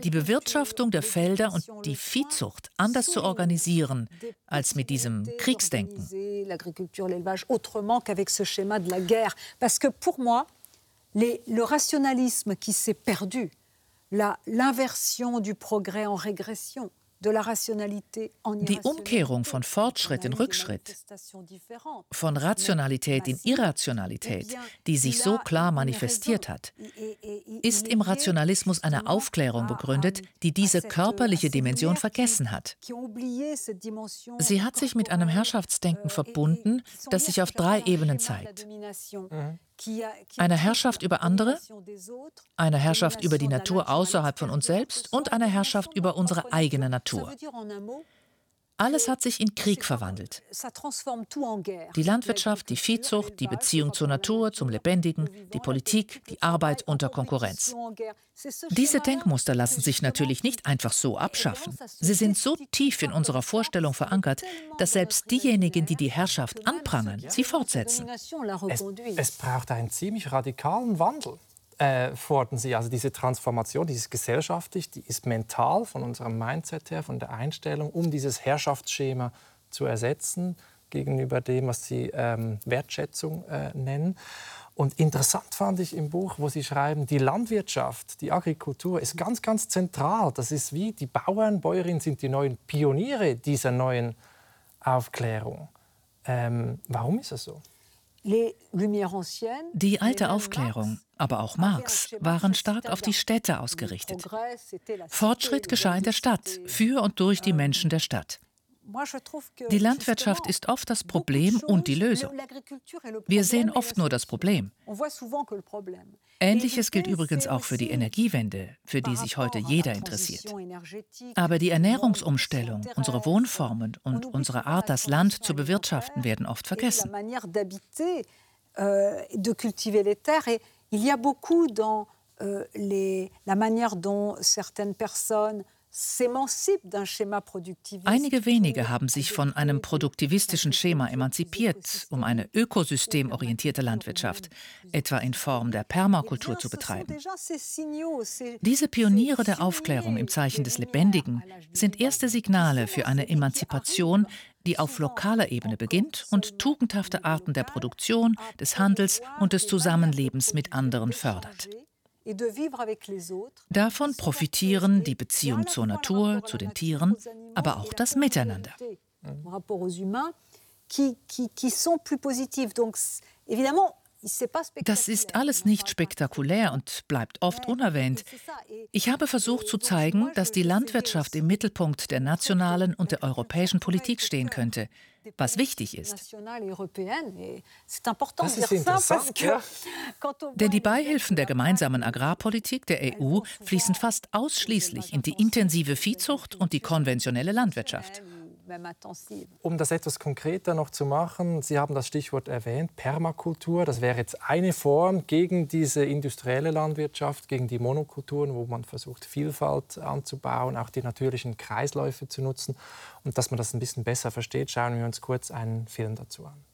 die Bewirtschaftung der Felder und die Viehzucht anders zu organisieren als mit diesem Kriegsdenken. le rationalisme qui s'est perdu, l'inversion du progrès en régression, die Umkehrung von Fortschritt in Rückschritt, von Rationalität in Irrationalität, die sich so klar manifestiert hat, ist im Rationalismus eine Aufklärung begründet, die diese körperliche Dimension vergessen hat. Sie hat sich mit einem Herrschaftsdenken verbunden, das sich auf drei Ebenen zeigt. Mhm. Eine Herrschaft über andere, eine Herrschaft über die Natur außerhalb von uns selbst und eine Herrschaft über unsere eigene Natur. Alles hat sich in Krieg verwandelt. Die Landwirtschaft, die Viehzucht, die Beziehung zur Natur, zum Lebendigen, die Politik, die Arbeit unter Konkurrenz. Diese Denkmuster lassen sich natürlich nicht einfach so abschaffen. Sie sind so tief in unserer Vorstellung verankert, dass selbst diejenigen, die die Herrschaft anprangern, sie fortsetzen. Es, es braucht einen ziemlich radikalen Wandel äh, fordern sie. Also diese Transformation, die ist gesellschaftlich, die ist mental von unserem Mindset her, von der Einstellung, um dieses Herrschaftsschema zu ersetzen gegenüber dem, was sie ähm, Wertschätzung äh, nennen. Und interessant fand ich im Buch, wo Sie schreiben, die Landwirtschaft, die Agrikultur ist ganz, ganz zentral. Das ist wie die Bauern, Bäuerinnen sind die neuen Pioniere dieser neuen Aufklärung. Ähm, warum ist das so? Die alte Aufklärung, aber auch Marx, waren stark auf die Städte ausgerichtet. Fortschritt geschah in der Stadt, für und durch die Menschen der Stadt. Die Landwirtschaft ist oft das Problem und die Lösung. Wir sehen oft nur das Problem. Ähnliches gilt übrigens auch für die Energiewende, für die sich heute jeder interessiert. Aber die Ernährungsumstellung, unsere Wohnformen und unsere Art, das Land zu bewirtschaften, werden oft vergessen. Euh, il y a beaucoup dans euh, la manière dont certaines personnes Einige wenige haben sich von einem produktivistischen Schema emanzipiert, um eine ökosystemorientierte Landwirtschaft, etwa in Form der Permakultur zu betreiben. Diese Pioniere der Aufklärung im Zeichen des Lebendigen sind erste Signale für eine Emanzipation, die auf lokaler Ebene beginnt und tugendhafte Arten der Produktion, des Handels und des Zusammenlebens mit anderen fördert. Davon profitieren die Beziehung zur Natur, zu den Tieren, aber auch das Miteinander. Das ist alles nicht spektakulär und bleibt oft unerwähnt. Ich habe versucht zu zeigen, dass die Landwirtschaft im Mittelpunkt der nationalen und der europäischen Politik stehen könnte, was wichtig ist. Das ist interessant, ja. Denn die Beihilfen der gemeinsamen Agrarpolitik der EU fließen fast ausschließlich in die intensive Viehzucht und die konventionelle Landwirtschaft. Um das etwas konkreter noch zu machen, Sie haben das Stichwort erwähnt, Permakultur. Das wäre jetzt eine Form gegen diese industrielle Landwirtschaft, gegen die Monokulturen, wo man versucht, Vielfalt anzubauen, auch die natürlichen Kreisläufe zu nutzen. Und dass man das ein bisschen besser versteht, schauen wir uns kurz einen Film dazu an.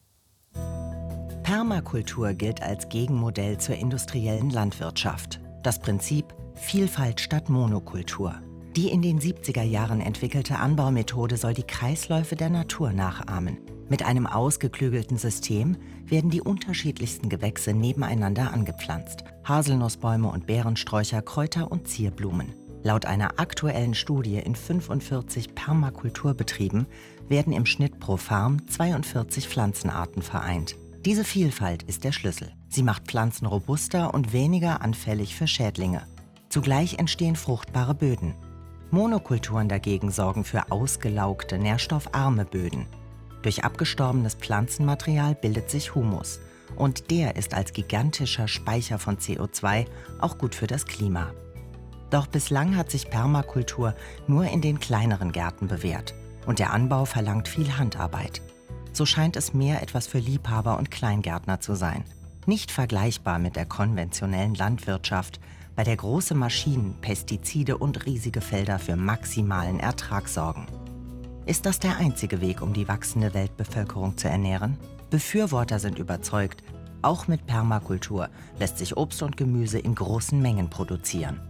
Permakultur gilt als Gegenmodell zur industriellen Landwirtschaft. Das Prinzip Vielfalt statt Monokultur. Die in den 70er Jahren entwickelte Anbaumethode soll die Kreisläufe der Natur nachahmen. Mit einem ausgeklügelten System werden die unterschiedlichsten Gewächse nebeneinander angepflanzt. Haselnussbäume und Beerensträucher, Kräuter und Zierblumen. Laut einer aktuellen Studie in 45 Permakulturbetrieben werden im Schnitt pro Farm 42 Pflanzenarten vereint. Diese Vielfalt ist der Schlüssel. Sie macht Pflanzen robuster und weniger anfällig für Schädlinge. Zugleich entstehen fruchtbare Böden. Monokulturen dagegen sorgen für ausgelaugte, nährstoffarme Böden. Durch abgestorbenes Pflanzenmaterial bildet sich Humus. Und der ist als gigantischer Speicher von CO2 auch gut für das Klima. Doch bislang hat sich Permakultur nur in den kleineren Gärten bewährt. Und der Anbau verlangt viel Handarbeit. So scheint es mehr etwas für Liebhaber und Kleingärtner zu sein. Nicht vergleichbar mit der konventionellen Landwirtschaft, bei der große Maschinen, Pestizide und riesige Felder für maximalen Ertrag sorgen. Ist das der einzige Weg, um die wachsende Weltbevölkerung zu ernähren? Befürworter sind überzeugt, auch mit Permakultur lässt sich Obst und Gemüse in großen Mengen produzieren.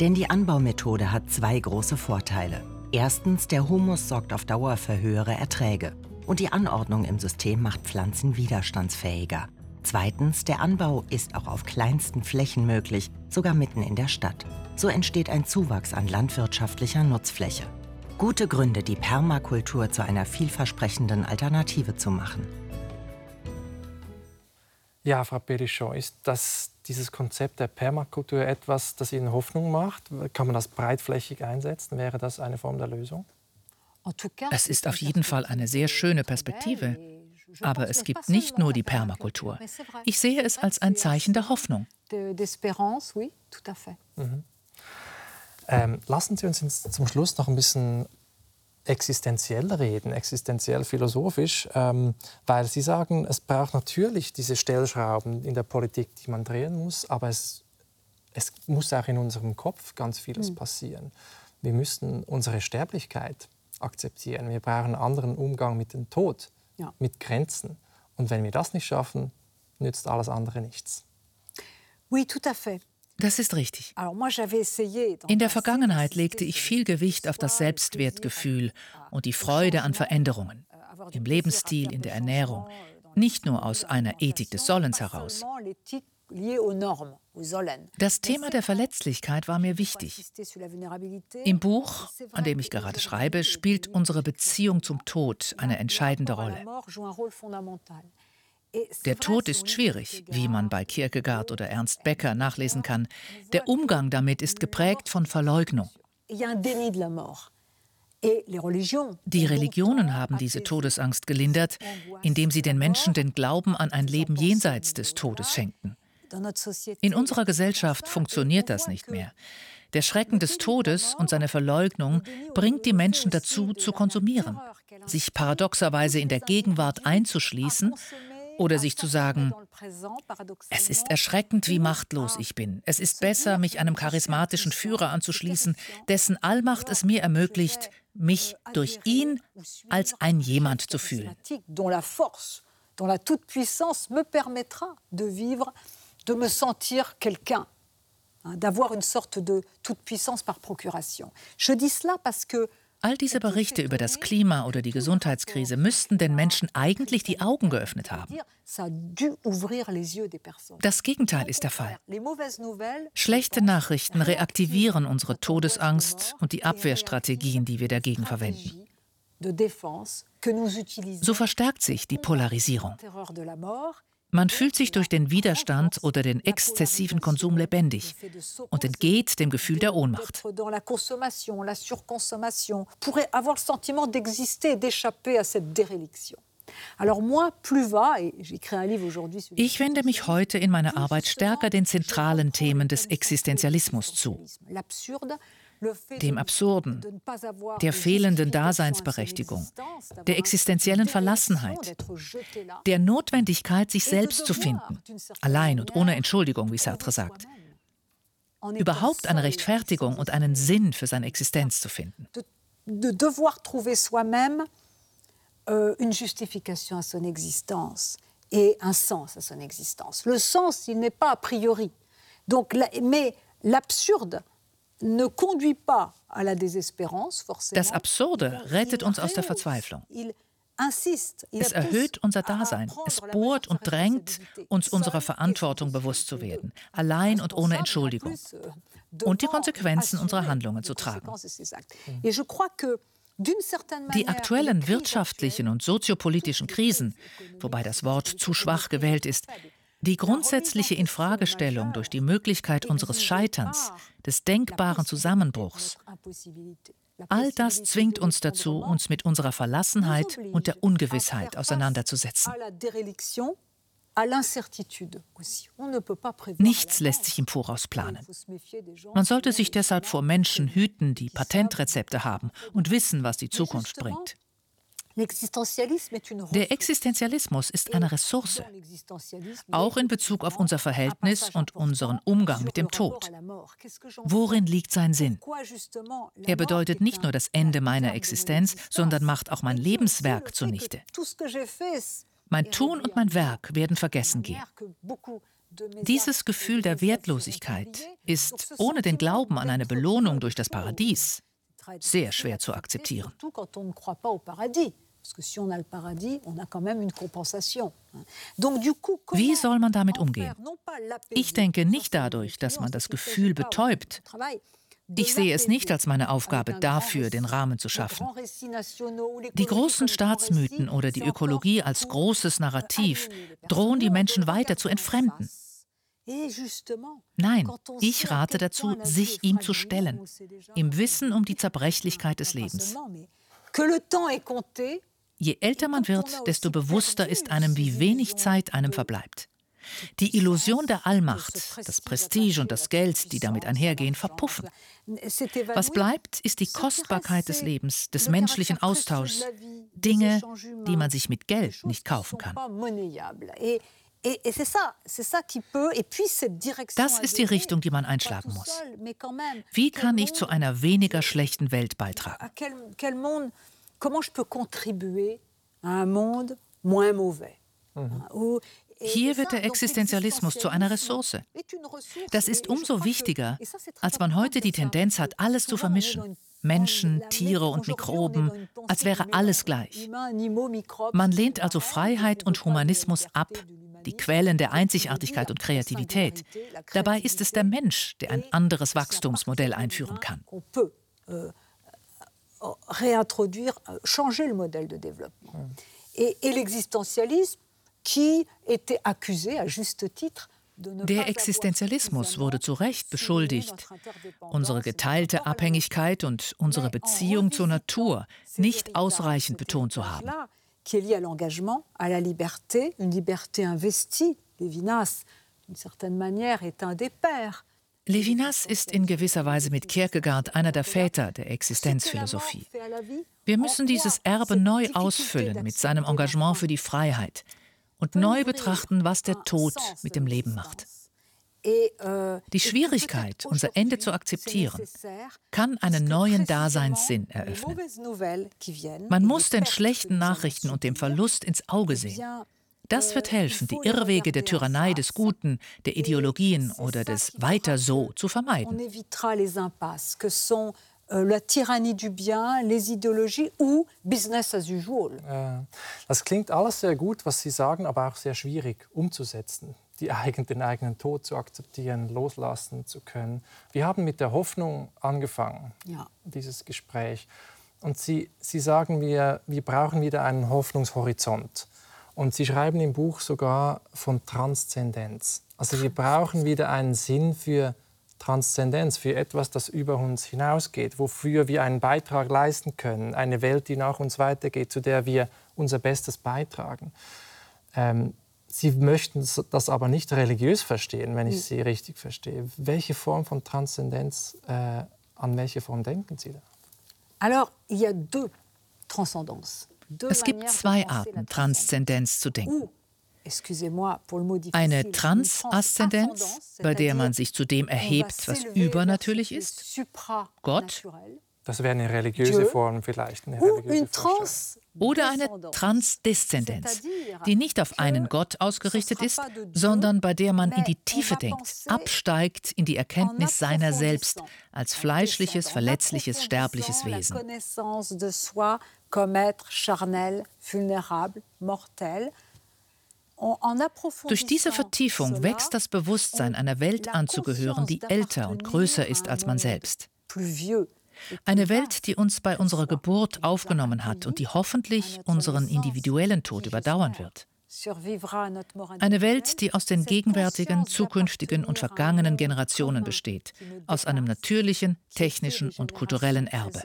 Denn die Anbaumethode hat zwei große Vorteile. Erstens, der Humus sorgt auf Dauer für höhere Erträge und die Anordnung im System macht Pflanzen widerstandsfähiger. Zweitens, der Anbau ist auch auf kleinsten Flächen möglich, sogar mitten in der Stadt. So entsteht ein Zuwachs an landwirtschaftlicher Nutzfläche. Gute Gründe, die Permakultur zu einer vielversprechenden Alternative zu machen. Ja, Frau Perichon, ist das, dieses Konzept der Permakultur etwas, das Ihnen Hoffnung macht? Kann man das breitflächig einsetzen? Wäre das eine Form der Lösung? Es ist auf jeden Fall eine sehr schöne Perspektive. Aber es gibt nicht nur die Permakultur. Ich sehe es als ein Zeichen der Hoffnung. Mhm. Ähm, lassen Sie uns zum Schluss noch ein bisschen existenziell reden, existenziell philosophisch, ähm, weil Sie sagen, es braucht natürlich diese Stellschrauben in der Politik, die man drehen muss, aber es, es muss auch in unserem Kopf ganz vieles mhm. passieren. Wir müssen unsere Sterblichkeit akzeptieren. Wir brauchen einen anderen Umgang mit dem Tod, ja. mit Grenzen. Und wenn wir das nicht schaffen, nützt alles andere nichts. Oui, tout à fait. Das ist richtig. In der Vergangenheit legte ich viel Gewicht auf das Selbstwertgefühl und die Freude an Veränderungen, im Lebensstil, in der Ernährung, nicht nur aus einer Ethik des Sollens heraus. Das Thema der Verletzlichkeit war mir wichtig. Im Buch, an dem ich gerade schreibe, spielt unsere Beziehung zum Tod eine entscheidende Rolle. Der Tod ist schwierig, wie man bei Kierkegaard oder Ernst Becker nachlesen kann. Der Umgang damit ist geprägt von Verleugnung. Die Religionen haben diese Todesangst gelindert, indem sie den Menschen den Glauben an ein Leben jenseits des Todes schenkten. In unserer Gesellschaft funktioniert das nicht mehr. Der Schrecken des Todes und seine Verleugnung bringt die Menschen dazu, zu konsumieren, sich paradoxerweise in der Gegenwart einzuschließen oder sich zu sagen, es ist erschreckend, wie machtlos ich bin. Es ist besser, mich einem charismatischen Führer anzuschließen, dessen Allmacht es mir ermöglicht, mich durch ihn als ein jemand zu fühlen. De me sentir quelqu'un, d'avoir une sorte de toute-puissance par procuration. Je dis cela parce que All diese Berichte über das Klima oder die Gesundheitskrise müssten den Menschen eigentlich die Augen geöffnet haben. Das Gegenteil ist der Fall. Schlechte Nachrichten reaktivieren unsere Todesangst und die Abwehrstrategien, die wir dagegen verwenden. So verstärkt sich die Polarisierung. Man fühlt sich durch den Widerstand oder den exzessiven Konsum lebendig und entgeht dem Gefühl der Ohnmacht. Ich wende mich heute in meiner Arbeit stärker den zentralen Themen des Existenzialismus zu dem Absurden, der fehlenden Daseinsberechtigung, der existenziellen Verlassenheit, der Notwendigkeit, sich selbst zu finden, allein und ohne Entschuldigung, wie Sartre sagt. Überhaupt eine Rechtfertigung und einen Sinn für seine Existenz zu finden. De devoir trouver soi-même euh, une justification à son existence et un sens à son existence. Le sens, il n'est pas a priori. Donc, mais l'absurde, Ne das Absurde rettet uns aus der Verzweiflung. Es erhöht unser Dasein. Es bohrt und drängt, uns unserer Verantwortung bewusst zu werden, allein und ohne Entschuldigung. Euh, und die Konsequenzen unserer Handlungen zu tragen. Die aktuellen wirtschaftlichen und soziopolitischen Krisen, wobei das Wort zu schwach gewählt ist, die grundsätzliche Infragestellung durch die Möglichkeit unseres Scheiterns, des denkbaren Zusammenbruchs, all das zwingt uns dazu, uns mit unserer Verlassenheit und der Ungewissheit auseinanderzusetzen. Nichts lässt sich im Voraus planen. Man sollte sich deshalb vor Menschen hüten, die Patentrezepte haben und wissen, was die Zukunft bringt. Der Existenzialismus ist eine Ressource, auch in Bezug auf unser Verhältnis und unseren Umgang mit dem Tod. Worin liegt sein Sinn? Er bedeutet nicht nur das Ende meiner Existenz, sondern macht auch mein Lebenswerk zunichte. Mein Tun und mein Werk werden vergessen gehen. Dieses Gefühl der Wertlosigkeit ist ohne den Glauben an eine Belohnung durch das Paradies sehr schwer zu akzeptieren. Wie soll man damit umgehen? Ich denke nicht dadurch, dass man das Gefühl betäubt. Ich sehe es nicht als meine Aufgabe, dafür den Rahmen zu schaffen. Die großen Staatsmythen oder die Ökologie als großes Narrativ drohen die Menschen weiter zu entfremden. Nein, ich rate dazu, sich ihm zu stellen, im Wissen um die Zerbrechlichkeit des Lebens. Je älter man wird, desto bewusster ist einem, wie wenig Zeit einem verbleibt. Die Illusion der Allmacht, das Prestige und das Geld, die damit einhergehen, verpuffen. Was bleibt, ist die Kostbarkeit des Lebens, des menschlichen Austauschs, Dinge, die man sich mit Geld nicht kaufen kann. Das ist die Richtung, die man einschlagen muss. Wie kann ich zu einer weniger schlechten Welt beitragen? Mhm. Hier wird der Existenzialismus zu einer Ressource. Das ist umso wichtiger, als man heute die Tendenz hat, alles zu vermischen. Menschen, Tiere und Mikroben, als wäre alles gleich. Man lehnt also Freiheit und Humanismus ab, die Quellen der Einzigartigkeit und Kreativität. Dabei ist es der Mensch, der ein anderes Wachstumsmodell einführen kann. Euh, réintroduire, euh, changer le modèle de développement. Et, et l'existentialisme, qui était accusé à juste titre der Existenzialismus wurde zu Recht beschuldigt, unsere geteilte Abhängigkeit und unsere Beziehung zur Natur nicht ausreichend betont zu haben. Levinas ist in gewisser Weise mit Kierkegaard einer der Väter der Existenzphilosophie. Wir müssen dieses Erbe neu ausfüllen mit seinem Engagement für die Freiheit, und neu betrachten, was der Tod mit dem Leben macht. Die Schwierigkeit, unser Ende zu akzeptieren, kann einen neuen Daseinssinn eröffnen. Man muss den schlechten Nachrichten und dem Verlust ins Auge sehen. Das wird helfen, die Irrwege der Tyrannei des Guten, der Ideologien oder des Weiter so zu vermeiden. La Tyrannie du Bien, les Ideologies ou Business as usual. Das klingt alles sehr gut, was Sie sagen, aber auch sehr schwierig umzusetzen, die eigen, den eigenen Tod zu akzeptieren, loslassen zu können. Wir haben mit der Hoffnung angefangen, ja. dieses Gespräch. Und Sie, Sie sagen mir, wir brauchen wieder einen Hoffnungshorizont. Und Sie schreiben im Buch sogar von Transzendenz. Also wir brauchen wieder einen Sinn für Transzendenz, für etwas, das über uns hinausgeht, wofür wir einen Beitrag leisten können, eine Welt, die nach uns weitergeht, zu der wir unser Bestes beitragen. Ähm, Sie möchten das aber nicht religiös verstehen, wenn ich hm. Sie richtig verstehe. Welche Form von Transzendenz, äh, an welche Form denken Sie da? Alors, il y a deux transcendences. Es gibt zwei Arten, Transzendenz zu denken. Eine Transaszendenz, bei der man sich zu dem erhebt, was übernatürlich ist, Gott. Das wäre eine religiöse Form vielleicht. Eine religiöse Oder eine Transdeszendenz, die nicht auf einen Gott ausgerichtet ist, sondern bei der man in die Tiefe denkt, absteigt in die Erkenntnis seiner selbst als fleischliches, verletzliches, sterbliches Wesen. comme être charnel, vulnérable, mortel. Durch diese Vertiefung wächst das Bewusstsein, einer Welt anzugehören, die älter und größer ist als man selbst. Eine Welt, die uns bei unserer Geburt aufgenommen hat und die hoffentlich unseren individuellen Tod überdauern wird. Eine Welt, die aus den gegenwärtigen, zukünftigen und vergangenen Generationen besteht, aus einem natürlichen, technischen und kulturellen Erbe.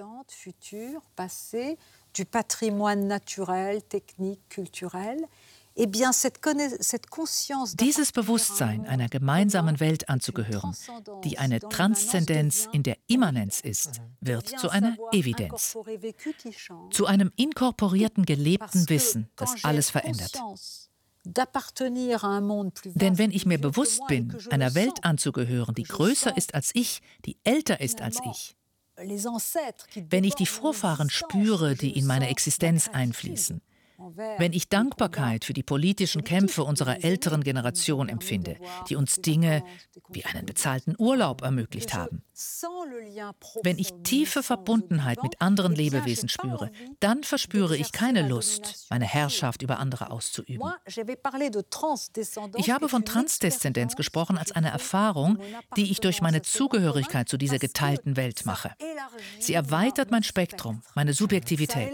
Du patrimoine naturel, technique, culturel Dieses Bewusstsein einer gemeinsamen Welt anzugehören, die eine Transzendenz in der Immanenz ist, wird zu einer Evidenz, zu einem inkorporierten, gelebten Wissen, das alles verändert. Denn wenn ich mir bewusst bin, einer Welt anzugehören, die größer ist als ich, die älter ist als ich, wenn ich die Vorfahren spüre, die in meine Existenz einfließen, wenn ich Dankbarkeit für die politischen Kämpfe unserer älteren Generation empfinde, die uns Dinge wie einen bezahlten Urlaub ermöglicht haben, wenn ich tiefe Verbundenheit mit anderen Lebewesen spüre, dann verspüre ich keine Lust, meine Herrschaft über andere auszuüben. Ich habe von Transdeszendenz gesprochen als eine Erfahrung, die ich durch meine Zugehörigkeit zu dieser geteilten Welt mache. Sie erweitert mein Spektrum, meine Subjektivität.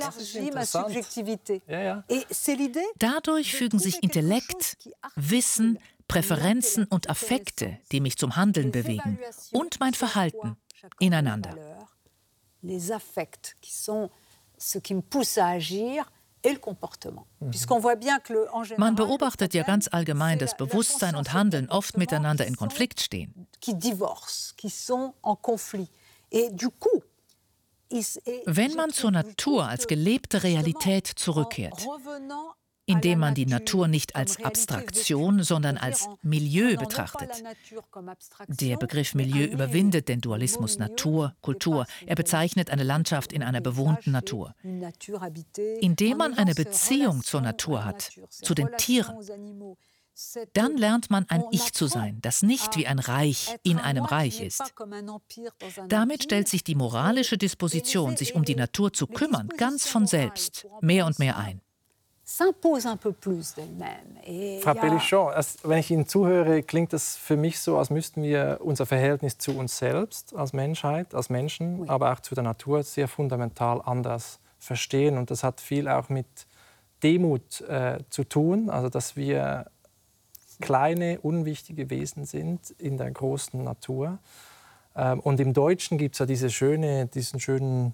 Dadurch fügen sich Intellekt, Wissen, Präferenzen und Affekte, die mich zum Handeln bewegen, und mein Verhalten ineinander. Les affects qui sont ce qui me pousse à agir Man beobachtet ja ganz allgemein, dass Bewusstsein und Handeln oft miteinander in Konflikt stehen. Wenn man zur Natur als gelebte Realität zurückkehrt, indem man die Natur nicht als Abstraktion, sondern als Milieu betrachtet. Der Begriff Milieu überwindet den Dualismus Natur, Kultur. Er bezeichnet eine Landschaft in einer bewohnten Natur. Indem man eine Beziehung zur Natur hat, zu den Tieren, dann lernt man ein Ich zu sein, das nicht wie ein Reich in einem Reich ist. Damit stellt sich die moralische Disposition, sich um die Natur zu kümmern, ganz von selbst mehr und mehr ein. Frau Bellichon, wenn ich Ihnen zuhöre, klingt es für mich so, als müssten wir unser Verhältnis zu uns selbst als Menschheit, als Menschen, aber auch zu der Natur sehr fundamental anders verstehen. Und das hat viel auch mit Demut äh, zu tun, also dass wir kleine, unwichtige Wesen sind in der großen Natur. Ähm, und im Deutschen gibt es ja diese schöne, diesen schönen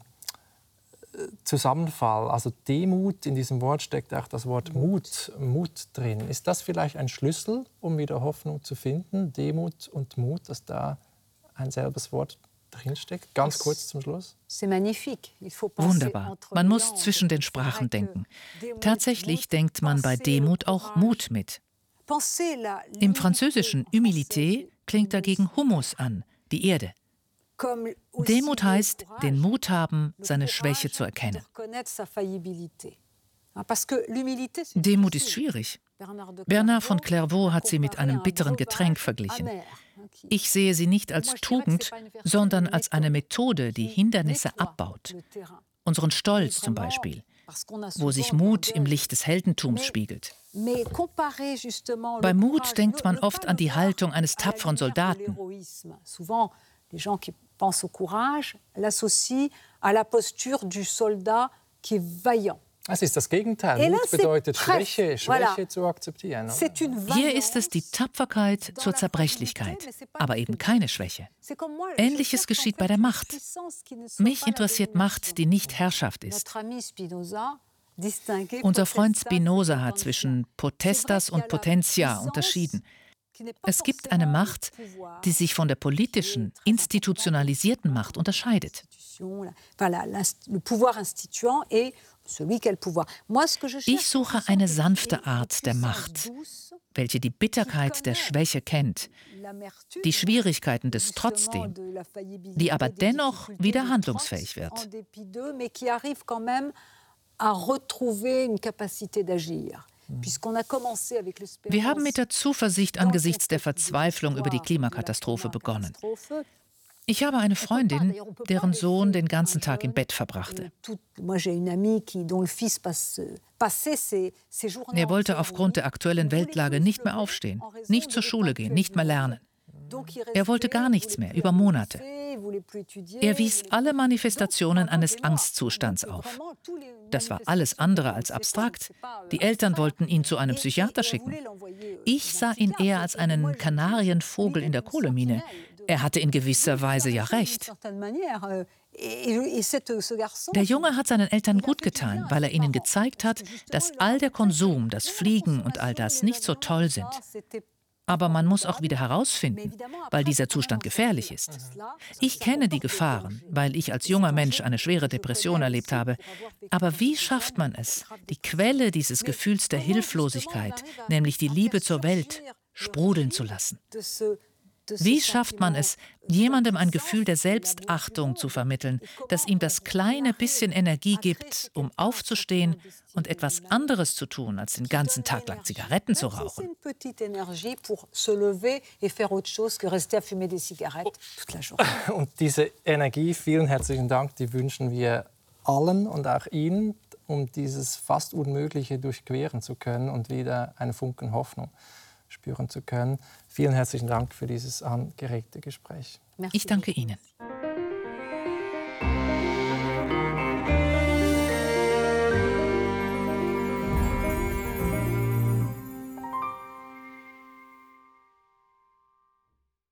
Zusammenfall, also Demut, in diesem Wort steckt auch das Wort Mut, Mut drin. Ist das vielleicht ein Schlüssel, um wieder Hoffnung zu finden? Demut und Mut, dass da ein selbes Wort drinsteckt? Ganz kurz zum Schluss. Wunderbar. Man muss zwischen den Sprachen denken. Tatsächlich denkt man bei Demut auch Mut mit. Im Französischen Humilité klingt dagegen Humus an, die Erde. Demut heißt, den Mut haben, seine Schwäche zu erkennen. Demut ist schwierig. Bernard von Clairvaux hat sie mit einem bitteren Getränk verglichen. Ich sehe sie nicht als Tugend, sondern als eine Methode, die Hindernisse abbaut. Unseren Stolz zum Beispiel, wo sich Mut im Licht des Heldentums spiegelt. Bei Mut denkt man oft an die Haltung eines tapferen Soldaten. Pense au courage, l'associe à la posture du soldat qui est vaillant. Es ist das Gegenteil. Mut bedeutet Schwäche, Schwäche zu akzeptieren. Hier ist es die Tapferkeit zur Zerbrechlichkeit, aber eben keine Schwäche. Ähnliches geschieht bei der Macht. Mich interessiert Macht, die nicht Herrschaft ist. Unser Freund Spinoza hat zwischen Potestas und Potentia unterschieden. Es gibt eine Macht, die sich von der politischen, institutionalisierten Macht unterscheidet. Ich suche eine sanfte Art der Macht, welche die Bitterkeit der Schwäche kennt, die Schwierigkeiten des Trotzdem, die aber dennoch wieder handlungsfähig wird. d'agir. Wir haben mit der Zuversicht angesichts der Verzweiflung über die Klimakatastrophe begonnen. Ich habe eine Freundin, deren Sohn den ganzen Tag im Bett verbrachte. Er wollte aufgrund der aktuellen Weltlage nicht mehr aufstehen, nicht zur Schule gehen, nicht mehr lernen. Er wollte gar nichts mehr über Monate. Er wies alle Manifestationen eines Angstzustands auf. Das war alles andere als abstrakt. Die Eltern wollten ihn zu einem Psychiater schicken. Ich sah ihn eher als einen Kanarienvogel in der Kohlemine. Er hatte in gewisser Weise ja recht. Der Junge hat seinen Eltern gut getan, weil er ihnen gezeigt hat, dass all der Konsum, das Fliegen und all das nicht so toll sind. Aber man muss auch wieder herausfinden, weil dieser Zustand gefährlich ist. Ich kenne die Gefahren, weil ich als junger Mensch eine schwere Depression erlebt habe. Aber wie schafft man es, die Quelle dieses Gefühls der Hilflosigkeit, nämlich die Liebe zur Welt, sprudeln zu lassen? Wie schafft man es, jemandem ein Gefühl der Selbstachtung zu vermitteln, das ihm das kleine bisschen Energie gibt, um aufzustehen und etwas anderes zu tun, als den ganzen Tag lang Zigaretten zu rauchen? Und diese Energie, vielen herzlichen Dank, die wünschen wir allen und auch Ihnen, um dieses fast Unmögliche durchqueren zu können und wieder einen Funken Hoffnung spüren zu können. Vielen herzlichen Dank für dieses angeregte Gespräch. Ich danke Ihnen.